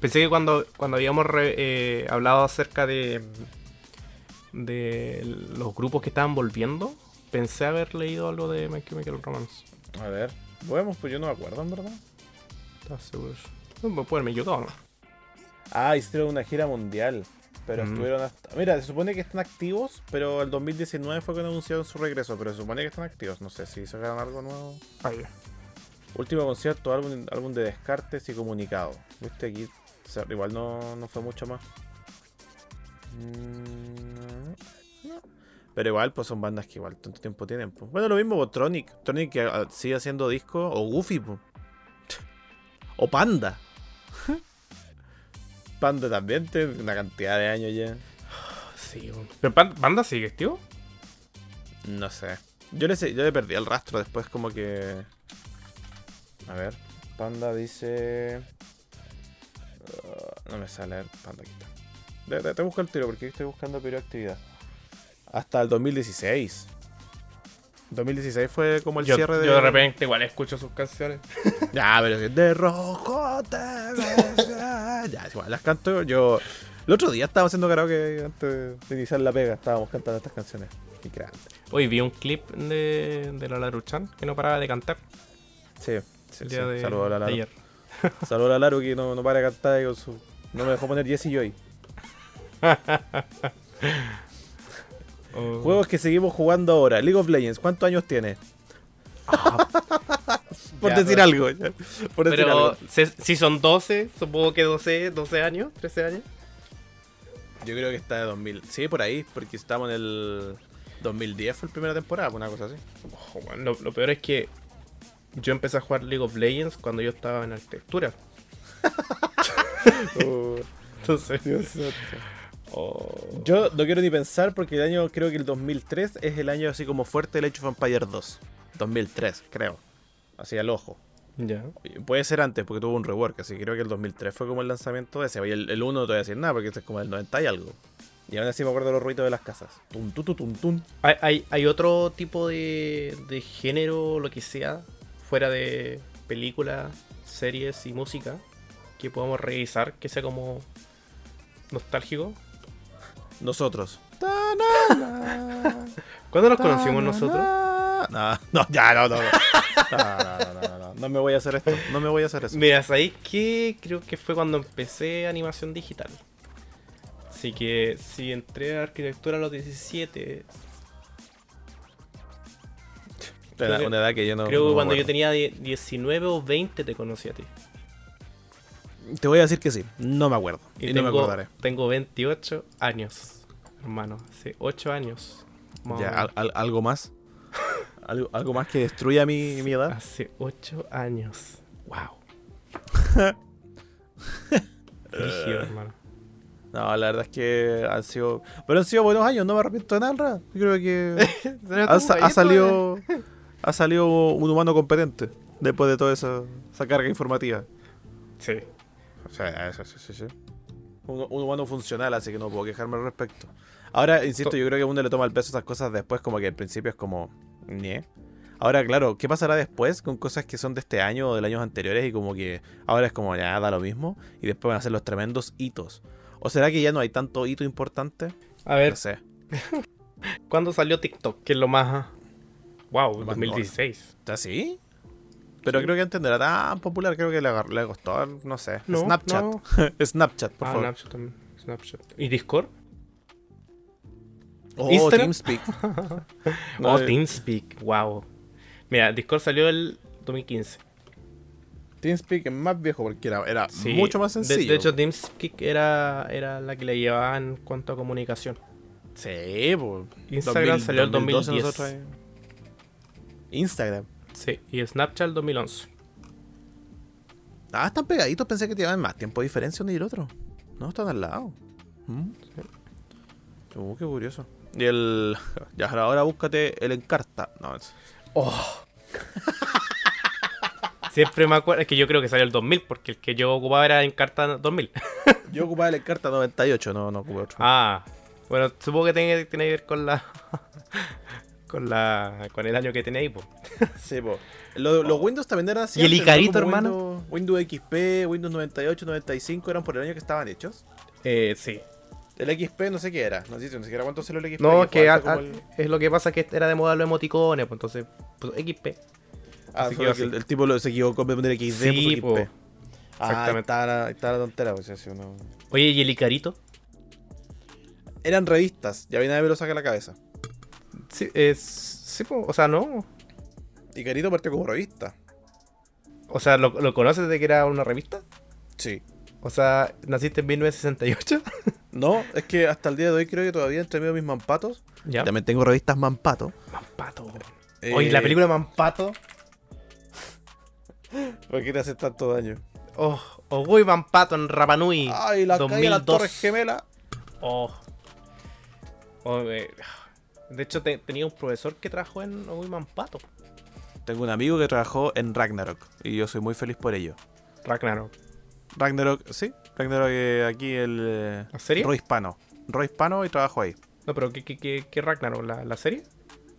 Pensé que cuando, cuando habíamos re- eh, hablado acerca de, de los grupos que estaban volviendo, pensé haber leído algo de My Chemical Romance. A ver, podemos, pues yo no me acuerdo, en verdad. ¿Estás seguro? No, me pueden me ayudó, ¿no? Ah, hicieron una gira mundial. Pero Mm. estuvieron hasta. Mira, se supone que están activos, pero el 2019 fue cuando anunciaron su regreso. Pero se supone que están activos. No sé si sacaron algo nuevo. Ah, ya. Último concierto, álbum, álbum de descartes y comunicado. Viste aquí. o sea, igual no, no fue mucho más. Mm, no. Pero igual, pues son bandas que igual tanto tiempo tienen. pues. Bueno, lo mismo, pues, Tronic. Tronic que ah, sigue haciendo discos. O Goofy, pues. <laughs> O Panda. Panda también tiene una cantidad de años ya. Sí. ¿Pero Pan- Banda sigue, tío? No sé. Yo le, sé- yo le perdí el rastro después como que... A ver. Panda dice... Uh, no me sale. Panda aquí está. Te, te- te busco el tiro porque estoy buscando periodo actividad. Hasta el 2016. 2016 fue como el yo, cierre de... yo de repente igual escucho sus canciones. <laughs> Ya, pero si de rojo te ves. <laughs> ya, igual las canto yo. El otro día estábamos haciendo karaoke antes de iniciar la pega. Estábamos cantando estas canciones. Y grande. Hoy vi un clip de, de la Laruchan que no paraba de cantar Sí, sí, el sí. de, Saludos a la Laru. ayer. <laughs> Saludos a la Laru que no, no para de cantar y con su. No me dejó poner Jesse Joy. <laughs> Oh. Juegos que seguimos jugando ahora. League of Legends, ¿cuántos años tiene? Por Ya, decir pero- algo. ya. Por decir Pero algo. se- si son 12, supongo que 12, 12 años, 13 años. Yo creo que está de 2000. Sí, por ahí, porque estamos en el 2010, fue la primera temporada, una cosa así. Weón, lo, lo peor es que yo empecé a jugar League of Legends cuando yo estaba en arquitectura. <laughs> Entonces, oh, Yo no quiero ni pensar porque el año, creo que el 2003 es el año así como fuerte del Age of Empire 2. 2003, creo. Así al ojo. ya. Y Puede ser antes porque tuvo un rework, así que creo que el 2003 fue como el lanzamiento de ese. Y el, el 1 no te voy a decir nada porque es como el 90 y algo. Y aún así me acuerdo de los ruidos de las casas. Tum, tu, tu, tum, tum. ¿Hay, hay, hay otro tipo de, de género, lo que sea, fuera de películas, series y música, que podamos revisar, que sea como nostálgico? Nosotros. <laughs> ¿Cuándo nos conocimos nosotros? No, no, ya, no, no. No, no, no, me voy a hacer esto. No me voy a hacer eso. Mira, ¿sabéis qué? Creo que fue cuando empecé animación digital. Así que si entré a arquitectura a los 17, Una, una edad que yo no. creo que cuando yo tenía die- 19 o 20 te conocí a ti. Te voy a decir que sí. No me acuerdo. Y, Y, no me tengo, acordaré. tengo 28 años, hermano. Hace 8 años. Ya, al- al- ¿Algo más? ¿Algo, algo más que destruya mi, mi edad? Hace 8 años. Wow. <laughs> Rígido, hermano. No, la verdad es que han sido. Pero han sido buenos años, no me arrepiento de nada. Yo creo que <laughs> ha, sa- ha salido. Ha salido un humano competente después de toda esa, esa carga informativa. Sí. O sea, eso, sí, sí, sí. Un, un humano funcional, así que no puedo quejarme al respecto. Ahora, insisto, yo creo que uno le toma el peso a esas cosas después, como que al principio es como. Ahora, claro, ¿qué pasará después con cosas que son de este año o de los años anteriores y como que ahora es como ya da lo mismo y después van a ser los tremendos hitos? ¿O será que ya no hay tanto hito importante? A ver, No sé. <laughs> ¿cuándo salió TikTok? Que es lo más. Wow, Más 2016. ¿Está así? Pero creo que antes no era tan popular, creo que le, le costó, no sé. No, Snapchat. no. <laughs> Snapchat, por Ah, favor. Snapchat también. Snapchat. ¿Y Discord? Oh, Instagram. TeamSpeak. No, <laughs> <laughs> oh, TeamSpeak. Wow. Mira, Discord salió el 2015. TeamSpeak es más viejo porque era, era Sí, mucho más sencillo. De, hecho, TeamSpeak era, era la que le llevaba en cuanto a comunicación. sí, pues. Instagram salió el 2010. nosotros ahí. Instagram. Sí, y Snapchat el 2011. Ah, están pegaditos, pensé que llevaban más tiempo de diferencia uno y el otro. No, están al lado. Mm. Oh, qué curioso. Y el. Ya, ahora búscate el Encarta. No, es- Oh. <laughs> Siempre me acuerdo, es que yo creo que salió el 2000, porque el que yo ocupaba era en carta 2000. Yo ocupaba el Encarta 98, no, no ocupé otro. Ah, bueno, supongo que tiene, tiene que ver con la. <laughs> con la. con el año que tenía ahí, pues. <laughs> Sí, po. Lo- Los Windows también eran así. ¿Y el. Icarito, hermano? Windows, Windows XP, Windows 98, 95 eran por el año que estaban hechos. Eh, sí. El XP no sé qué era. No sé si ni siquiera cuánto salió el XP. No, es que el- lo que pasa que era de moda los emoticones, pues entonces. Pues XP. Ah, así fue que que el, tipo lo, se equivocó en poner XD, Sí, po. XP. Ah, está, la, tontera, pues así uno... Oye, ¿y el Icarito? Eran revistas, ya nadie me lo saca la cabeza. Sí, es. Sí, po, o sea, no. Icarito partió como revista. O sea, ¿lo, lo conoces de que era una revista? Sí. O sea, ¿naciste en 1968? <laughs> No, es que hasta el día de hoy creo que todavía entre medio mis mampatos. ya. También tengo revistas mampato. Mampato. Eh, Oye, la película Mampato. <laughs> ¿Por qué te hace tanto daño? Oh, Ogoy Mampato en Rapanui. Ay, la calle de las 2002. Torres Gemelas. Oh. Oh, eh, De hecho, te- tenía un profesor que trabajó en Ogoy Mampato. Tengo un amigo que trabajó en Ragnarok y yo soy muy feliz por ello. Ragnarok. Ragnarok, sí, Ragnarok eh, aquí el eh, ¿La serie? Roy Hispano. Roy Hispano y trabajo ahí. No, pero ¿qué, qué, qué, qué Ragnarok? ¿La, la serie?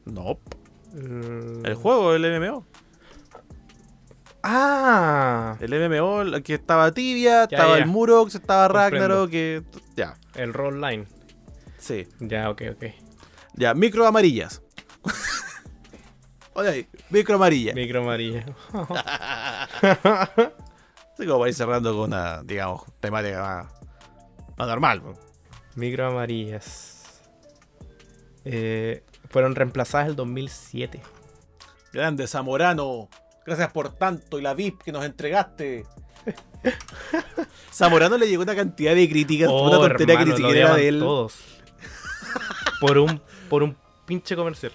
No, Mm. el juego, el MMO. Ah, El MMO, que estaba Tibia, Ya, estaba ya. el Murox, estaba. Ragnarok, que ya, el Roll Line. sí. Ya, ok, ok. Ya, micro amarillas. <laughs> Oye, micro amarilla. Micro amarilla. <laughs> <laughs> Así como para ir cerrando con una, digamos, temática más, más normal. Micro amarillas. eh, fueron reemplazadas el 2007. Grande Zamorano. Gracias por tanto y la VIP que nos entregaste. <laughs> Zamorano le llegó una cantidad de críticas por una Oh, tontería que ni siquiera era de él. Todos. por un por un pinche comercial.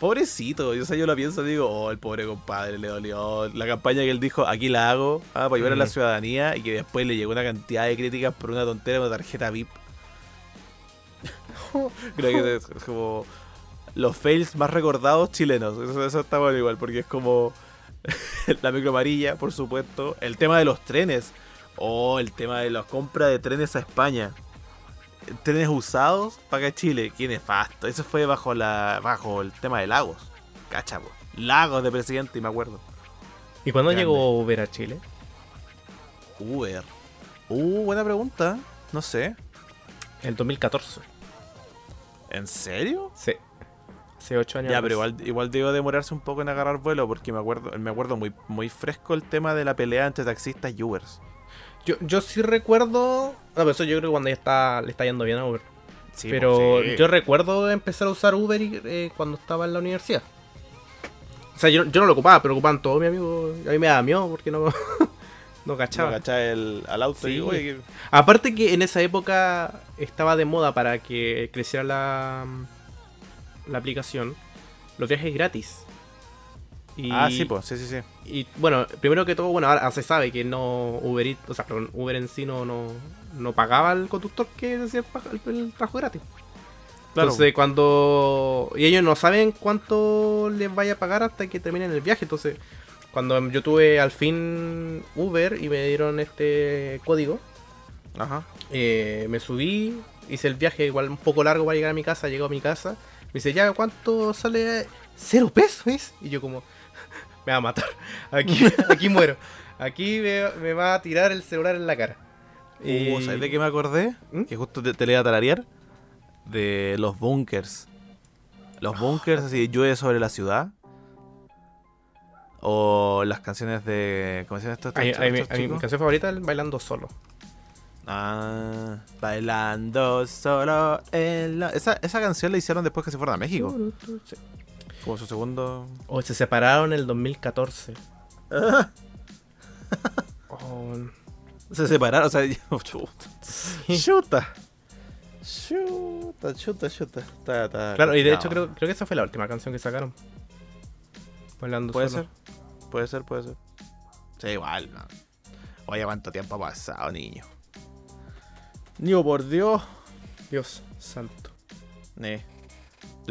Pobrecito, yo, sea, yo lo pienso y digo, oh, el pobre compadre le dolió. La campaña que él dijo, aquí la hago, ah, para ayudar a la Mm. ciudadanía, y que después le llegó una cantidad de críticas por una tontera, una tarjeta VIP. <laughs> Creo que es como los fails más recordados chilenos. Eso, eso está bueno igual, porque es como <laughs> la micro amarilla, por supuesto. El tema de los trenes. O el tema de la compra de trenes a España. Trenes usados para acá Chile. Qué nefasto. Eso fue bajo la bajo el tema de Lagos. Cacha, po. Lagos de presidente, y me acuerdo. ¿Y cuándo Grande. llegó Uber a Chile? Uber. Uh, buena pregunta. No sé. El 2014. ¿En serio? Sí. Hace 8 años. Ya, pero igual, igual debió demorarse un poco en agarrar vuelo porque me acuerdo, me acuerdo muy, muy fresco el tema de la pelea entre taxistas y Ubers. Yo, yo sí recuerdo. No, pero eso yo creo que cuando ya está, le está yendo bien a Uber. Sí, pero sí. yo recuerdo empezar a usar Uber y, eh, cuando estaba en la universidad. O sea, yo, yo no lo ocupaba, pero ocupaban todos mis amigos. A mí me daba miedo porque no, no <laughs> No, cachaba. cachai el, al auto y Sí. oye, que- Aparte que en esa época estaba de moda para que creciera la, la aplicación, los viajes gratis. Y, Ah, sí, pues, sí, sí, sí. Y bueno, primero que todo, bueno, ahora se sabe que no Uber, Eats- o sea, perdón, Uber en sí no, no, no pagaba al conductor que hacía el, el, el trabajo gratis. Claro. Entonces, cuando. Y ellos no saben cuánto les vaya a pagar hasta que terminen el viaje. Entonces, cuando yo tuve al fin Uber y me dieron este código, Ajá. eh, me subí, hice el viaje igual un poco largo para llegar a mi casa, llego a mi casa, me dice, ya, ¿cuánto sale? Cero pesos. Y yo como, me va a matar, <laughs> aquí, aquí muero, aquí me, me va a tirar el celular en la cara. Y- Uh, ¿Sabes de qué me acordé? ¿Mm? Que justo te, te le iba a tararear. De los bunkers. Los bunkers, así, llueve sobre la ciudad. O las canciones de. ¿Cómo mí- estos mi canción favorita es el Bailando Solo. Ah, bailando solo en la... Esa, esa canción la hicieron después que se fueron a México. Sí. Como su segundo. O se separaron en el 2014. <laughs> Oh, Se separaron, o sea, <laughs> chuta. sí. Chuta. Chuta, chuta, chuta. Claro, y de hecho creo, creo que esa fue la última canción que sacaron. Bailando Puede Solo. ser. Puede ser, puede ser. Sí, igual, no. Oye, cuánto tiempo ha pasado, niño. Niño, por Dios. Dios santo. Ne.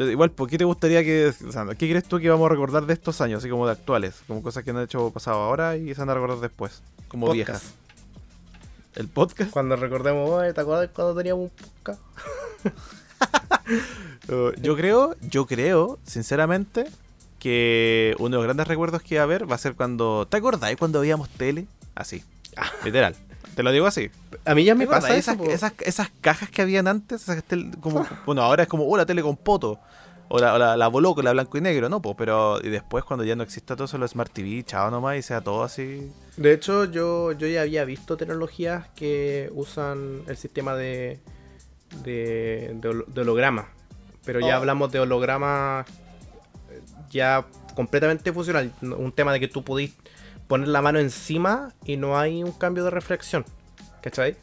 Igual, ¿por qué te gustaría que. o sea, ¿Qué crees tú que vamos a recordar de estos años? Así como de actuales. Como cosas que han hecho pasado ahora y se van a recordar después. Como Podcast. viejas. ¿El podcast? Cuando recordemos, "Oye, ¿te acuerdas cuando teníamos un podcast? <laughs> Uh, yo creo, yo creo, sinceramente, que uno de los grandes recuerdos que va a haber va a ser cuando. ¿Te acordás cuando veíamos tele? Así. Literal. Te lo digo así. A mí ya me pasa esas, eso. po. esas, esas cajas que habían antes, esas tel- como, bueno, ahora es como, oh, la tele con poto. O la, o la, la Boloco, la blanco y negro, ¿no? Pues, pero y después cuando ya no exista todo eso, los Smart TV, chao nomás, y sea todo así. De hecho, yo, yo ya había visto tecnologías que usan el sistema de, de, de de holograma. Pero ya Oh. hablamos de holograma eh, ya completamente funcional. Un tema de que tú podís poner la mano encima y no hay un cambio de reflexión. ¿Cachai?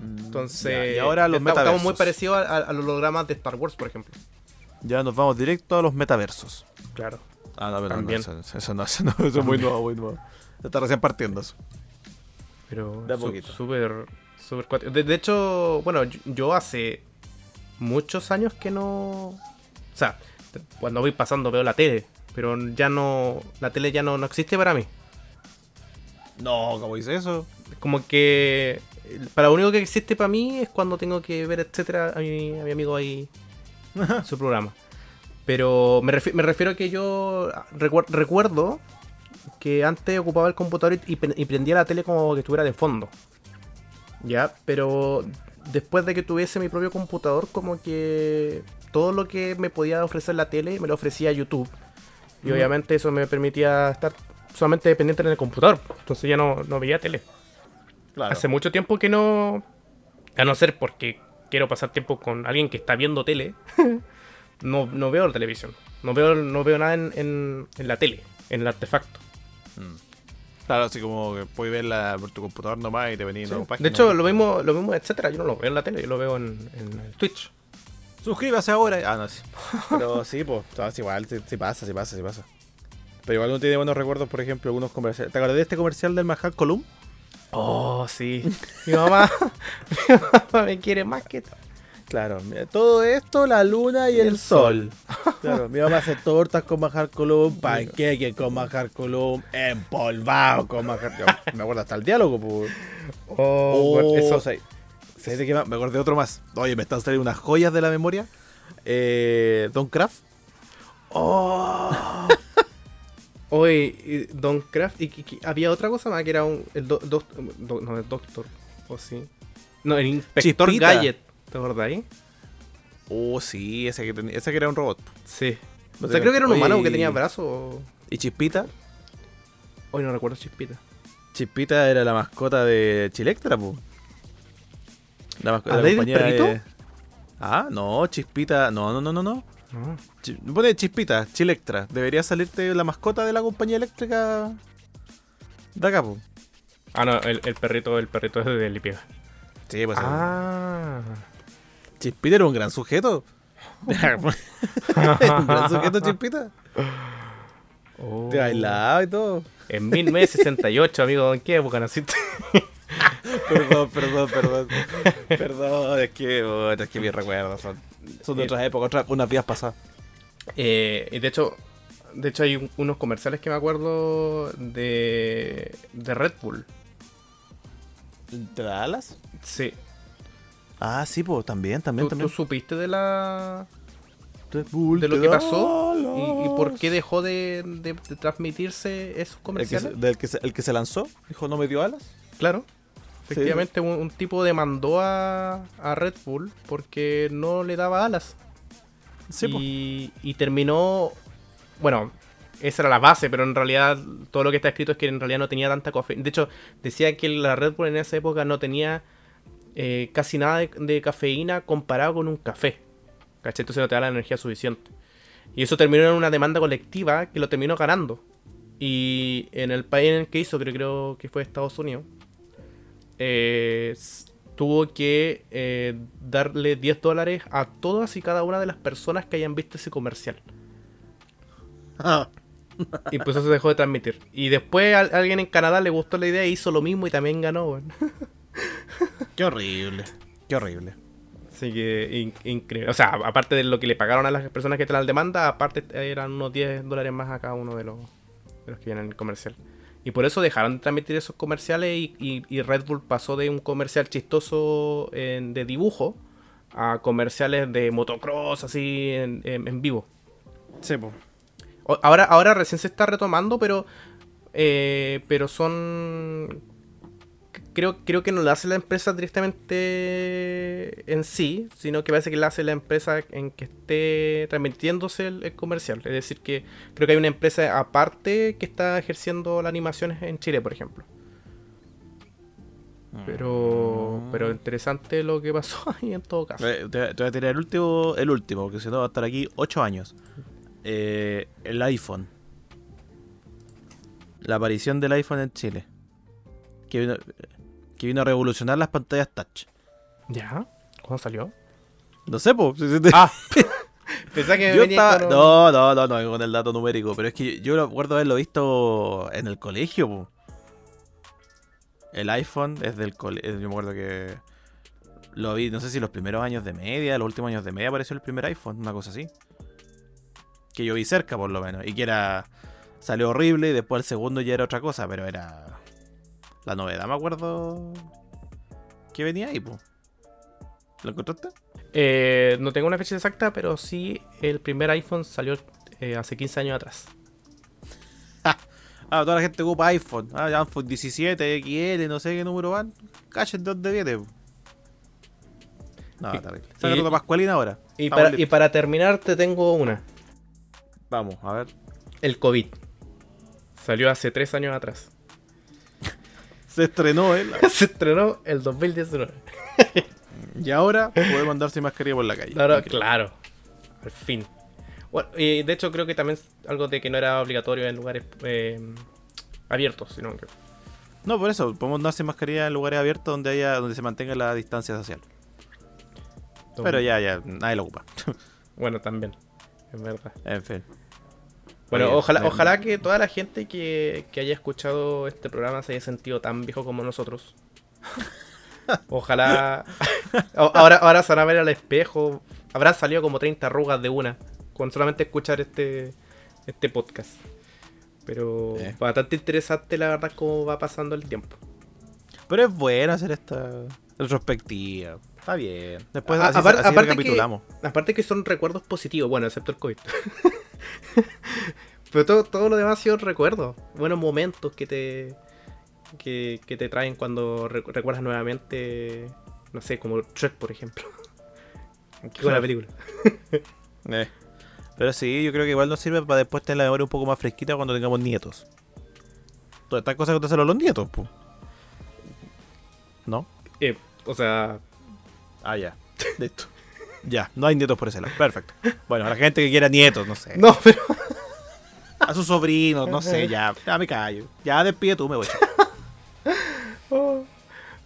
Entonces, Ya, y ahora los estamos- estamos muy parecidos a, a- a los hologramas de Star Wars, por ejemplo. Ya nos vamos directo a los metaversos. Claro. Ah, no, pero no, También. eso, eso no, eso no, eso es muy nuevo, muy nuevo. Está recién partiendo eso. Pero súper súper cuático. de, de hecho, bueno, yo, yo hace muchos años que no. O sea, cuando voy pasando veo la tele, pero ya no. La tele ya no, no existe para mí. No, ¿cómo dice eso? Como que. Para lo único que existe para mí es cuando tengo que ver, etcétera, a mi, a mi amigo ahí <laughs> su programa. Pero me, refi- me refiero a que yo recuer- recuerdo que antes ocupaba el computador y, y pre- y prendía la tele como que estuviera de fondo. Ya, pero después de que tuviese mi propio computador, como que todo lo que me podía ofrecer la tele me lo ofrecía YouTube. Y obviamente eso me permitía estar solamente dependiente en el computador. Entonces ya no, no veía tele. Claro. Hace mucho tiempo que no. A no ser porque quiero pasar tiempo con alguien que está viendo tele. <laughs> no, no veo la televisión. No veo, no veo nada en, en, en la tele, en el artefacto. Mm. Claro, así como que puedes verla por tu computador nomás y te venís Sí. página. De hecho, lo mismo, lo mismo, etcétera. Yo no lo veo en la tele, yo lo veo en, en el Twitch. Suscríbase ahora. Ah, no, sí. <laughs> Pero sí, pues, es igual, sí, sí pasa, sí pasa, sí pasa. Pero igual uno tiene buenos recuerdos, por ejemplo, algunos comerciales. ¿Te acuerdas de este comercial del Mahal Column? Oh, sí. <laughs> Mi mamá, <laughs> mi mamá me quiere más que tú. Claro, mira, todo esto, la luna y el, sol. Claro, mi mamá hace tortas con Mahal Column, panqueques con Mahal Column, empolvado con Mahal Yo Me acuerdo hasta el diálogo, pues. Oh, bueno, eso, eso. ¿sabes de qué más? Me acordé de otro más. Oye, me están saliendo unas joyas de la memoria. Eh, Don Craft. Oh. <laughs> Oye, y Don Craft. Y, y- había otra cosa más que era un. El do- do- do- no, el doctor. ¿O sí? No, el inspector Chispita. Gadget. ¿Te acordás ahí? Oh, sí, ese que, tenía- ese que era un robot. Sí. O sea, creo que era un humano que tenía brazos. ¿Y Chispita? Hoy no recuerdo Chispita. Chispita era la mascota de Chilectra, po. La mascota ¿Ah, de la del compañía de-? Ah, no, Chispita. No, no, no, no, no. No. Pone Chispita, Chilectra. Debería salirte la mascota de la compañía eléctrica de acá, po. Ah, no, el, el perrito, el perrito es de Lipiega. Sí, pues. Ah. Chispita era un gran sujeto. <laughs> un gran sujeto, Chispita. Oh. Te bailaba y todo. En 1968, amigo, ¿en qué época naciste? <laughs> Perdón, perdón, perdón. Perdón, es que, oh, es que mis recuerdos son, son de otras épocas, otras, unas vías pasadas. Eh, y de hecho, de hecho hay un- unos comerciales que me acuerdo de, de Red Bull. ¿Te da alas? Sí. Ah, sí, pues también, también, ¿Tú, también. tú supiste de la Red Bull de lo que pasó y, y por qué dejó de, de- de transmitirse esos El que, comerciales? se, del que se- el que se lanzó, dijo, no me dio alas. Claro. Efectivamente, un, un tipo demandó a, a Red Bull porque no le daba alas. Pues. y, terminó. Bueno, esa era la base, pero en realidad todo lo que está escrito es que en realidad no tenía tanta cafeína. De hecho, decía que la Red Bull en esa época no tenía eh, casi nada de, cafeína comparado con un café. ¿Cachai? Entonces no te da la energía suficiente. Y eso terminó en una demanda colectiva que lo terminó ganando. Y en el país en el que hizo, creo, creo que fue Estados Unidos, eh, tuvo que eh, darle 10 dólares a todas y cada una de las personas que hayan visto ese comercial. Ah, Y pues eso se dejó de transmitir. Y después a alguien en Canadá le gustó la idea e hizo lo mismo y también ganó. <laughs> qué horrible. Qué horrible. Así que in- increíble. O sea, aparte de lo que le pagaron a las personas que te la demanda, aparte eran unos 10 dólares más a cada uno de los, de los que vienen en el comercial. Y por eso dejaron de transmitir esos comerciales y, y- y Red Bull pasó de un comercial chistoso en- de dibujo a comerciales de motocross así en, en- en vivo. Sí, pues. Ahora, ahora recién se está retomando, pero eh, pero son creo creo que no lo hace la empresa directamente en sí, sino que parece que lo hace la empresa en que esté transmitiéndose el, el comercial. Es decir, que creo que hay una empresa aparte que está ejerciendo las animaciones en Chile, por ejemplo. Pero pero interesante lo que pasó <laughs> ahí en todo caso. Eh, Te, te voy a tirar el último, el último, porque si no va a estar aquí 8 años. Eh, el iPhone. La aparición del iPhone en Chile. Que vino, que vino a revolucionar las pantallas touch. ¿Ya? ¿Cuándo salió? No sé, pues. Ah, <laughs> pensaba que yo venía estaba. con- No, no, no, no, con el dato numérico. Pero es que yo recuerdo haberlo visto en el colegio, po. El iPhone es del colegio. Yo me acuerdo que. Lo vi, no sé si los primeros años de media, los últimos años de media apareció el primer iPhone, una cosa así. Que yo vi cerca, por lo menos. Y que era. Salió horrible y después el segundo ya era otra cosa, pero era. La novedad, me acuerdo. Que venía ahí, po. ¿Lo encontraste? Eh, no tengo una fecha exacta, pero sí el primer iPhone salió eh, hace 15 años atrás. <laughs> Ah, toda la gente ocupa iPhone. Ah, iPhone 17, XL, no sé qué número van. Cachen de dónde viene. No, Y- terrible. Y- otra Pascualina ahora. Y para, y para terminar te tengo una. Vamos, a ver. El COVID. Salió hace 3 años atrás. Se estrenó él. <laughs> Se estrenó el 2019. <laughs> y ahora podemos andar sin mascarilla por la calle. Claro, claro. al fin. Bueno, y de hecho creo que también algo de que no era obligatorio en lugares eh, abiertos, sino que... No, por eso, podemos hacer mascarilla en lugares abiertos donde haya donde se mantenga la distancia social. Pero ya, ya, nadie lo ocupa. <laughs> Bueno, también, es verdad. en fin. Bueno, Oye, ojalá, ojalá que toda la gente que, que haya escuchado este programa se haya sentido tan viejo como nosotros. <laughs> Ojalá. <laughs> Ahora, ahora se van a ver al espejo. Habrán salido como 30 arrugas de una. Con solamente escuchar este, este podcast. Pero Eh. bastante interesante, la verdad, cómo va pasando el tiempo. Pero es bueno hacer esta retrospectiva. Está bien. Después A- así, apar- así aparte que- recapitulamos. Aparte que son recuerdos positivos, bueno, excepto el COVID. <laughs> <laughs> Pero todo, todo lo demás ha sido recuerdos. Buenos momentos que te. Que, que te traen cuando recu- recuerdas nuevamente. No sé, como Trek, por ejemplo. <laughs> Qué buena película. <laughs> Eh. Pero sí, yo creo que igual nos sirve para después tener la memoria un poco más fresquita cuando tengamos nietos. Todas estas cosas que te hacen los nietos, pues. ¿No? Eh, o sea, Ah, ya. Listo. Ya, no hay nietos por ese lado. Perfecto. Bueno, a la gente que quiera nietos, no sé. no, pero. A sus sobrinos, no sé, ya. Ya me callo. Ya despide tú, me voy. <laughs>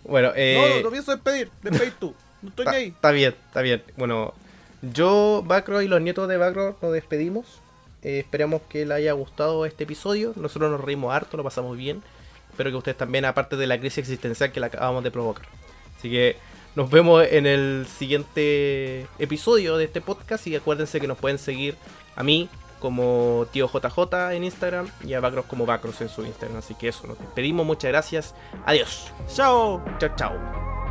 Bueno, eh. no, no pienso despedir. Despedir tú. No estoy Está, está bien, está bien. Bueno, yo, Bacro y los nietos de Bacro nos despedimos. Eh, esperamos que les haya gustado este episodio. Nosotros nos reímos harto, lo pasamos bien. Espero que ustedes también, aparte de la crisis existencial que la acabamos de provocar. Así que nos vemos en el siguiente episodio de este podcast. Y acuérdense que nos pueden seguir a mí como tío JJ en Instagram y a Bacros como Bacros en su Instagram. Así que eso, nos despedimos. Muchas gracias. Adiós. Chao. Chao, chao.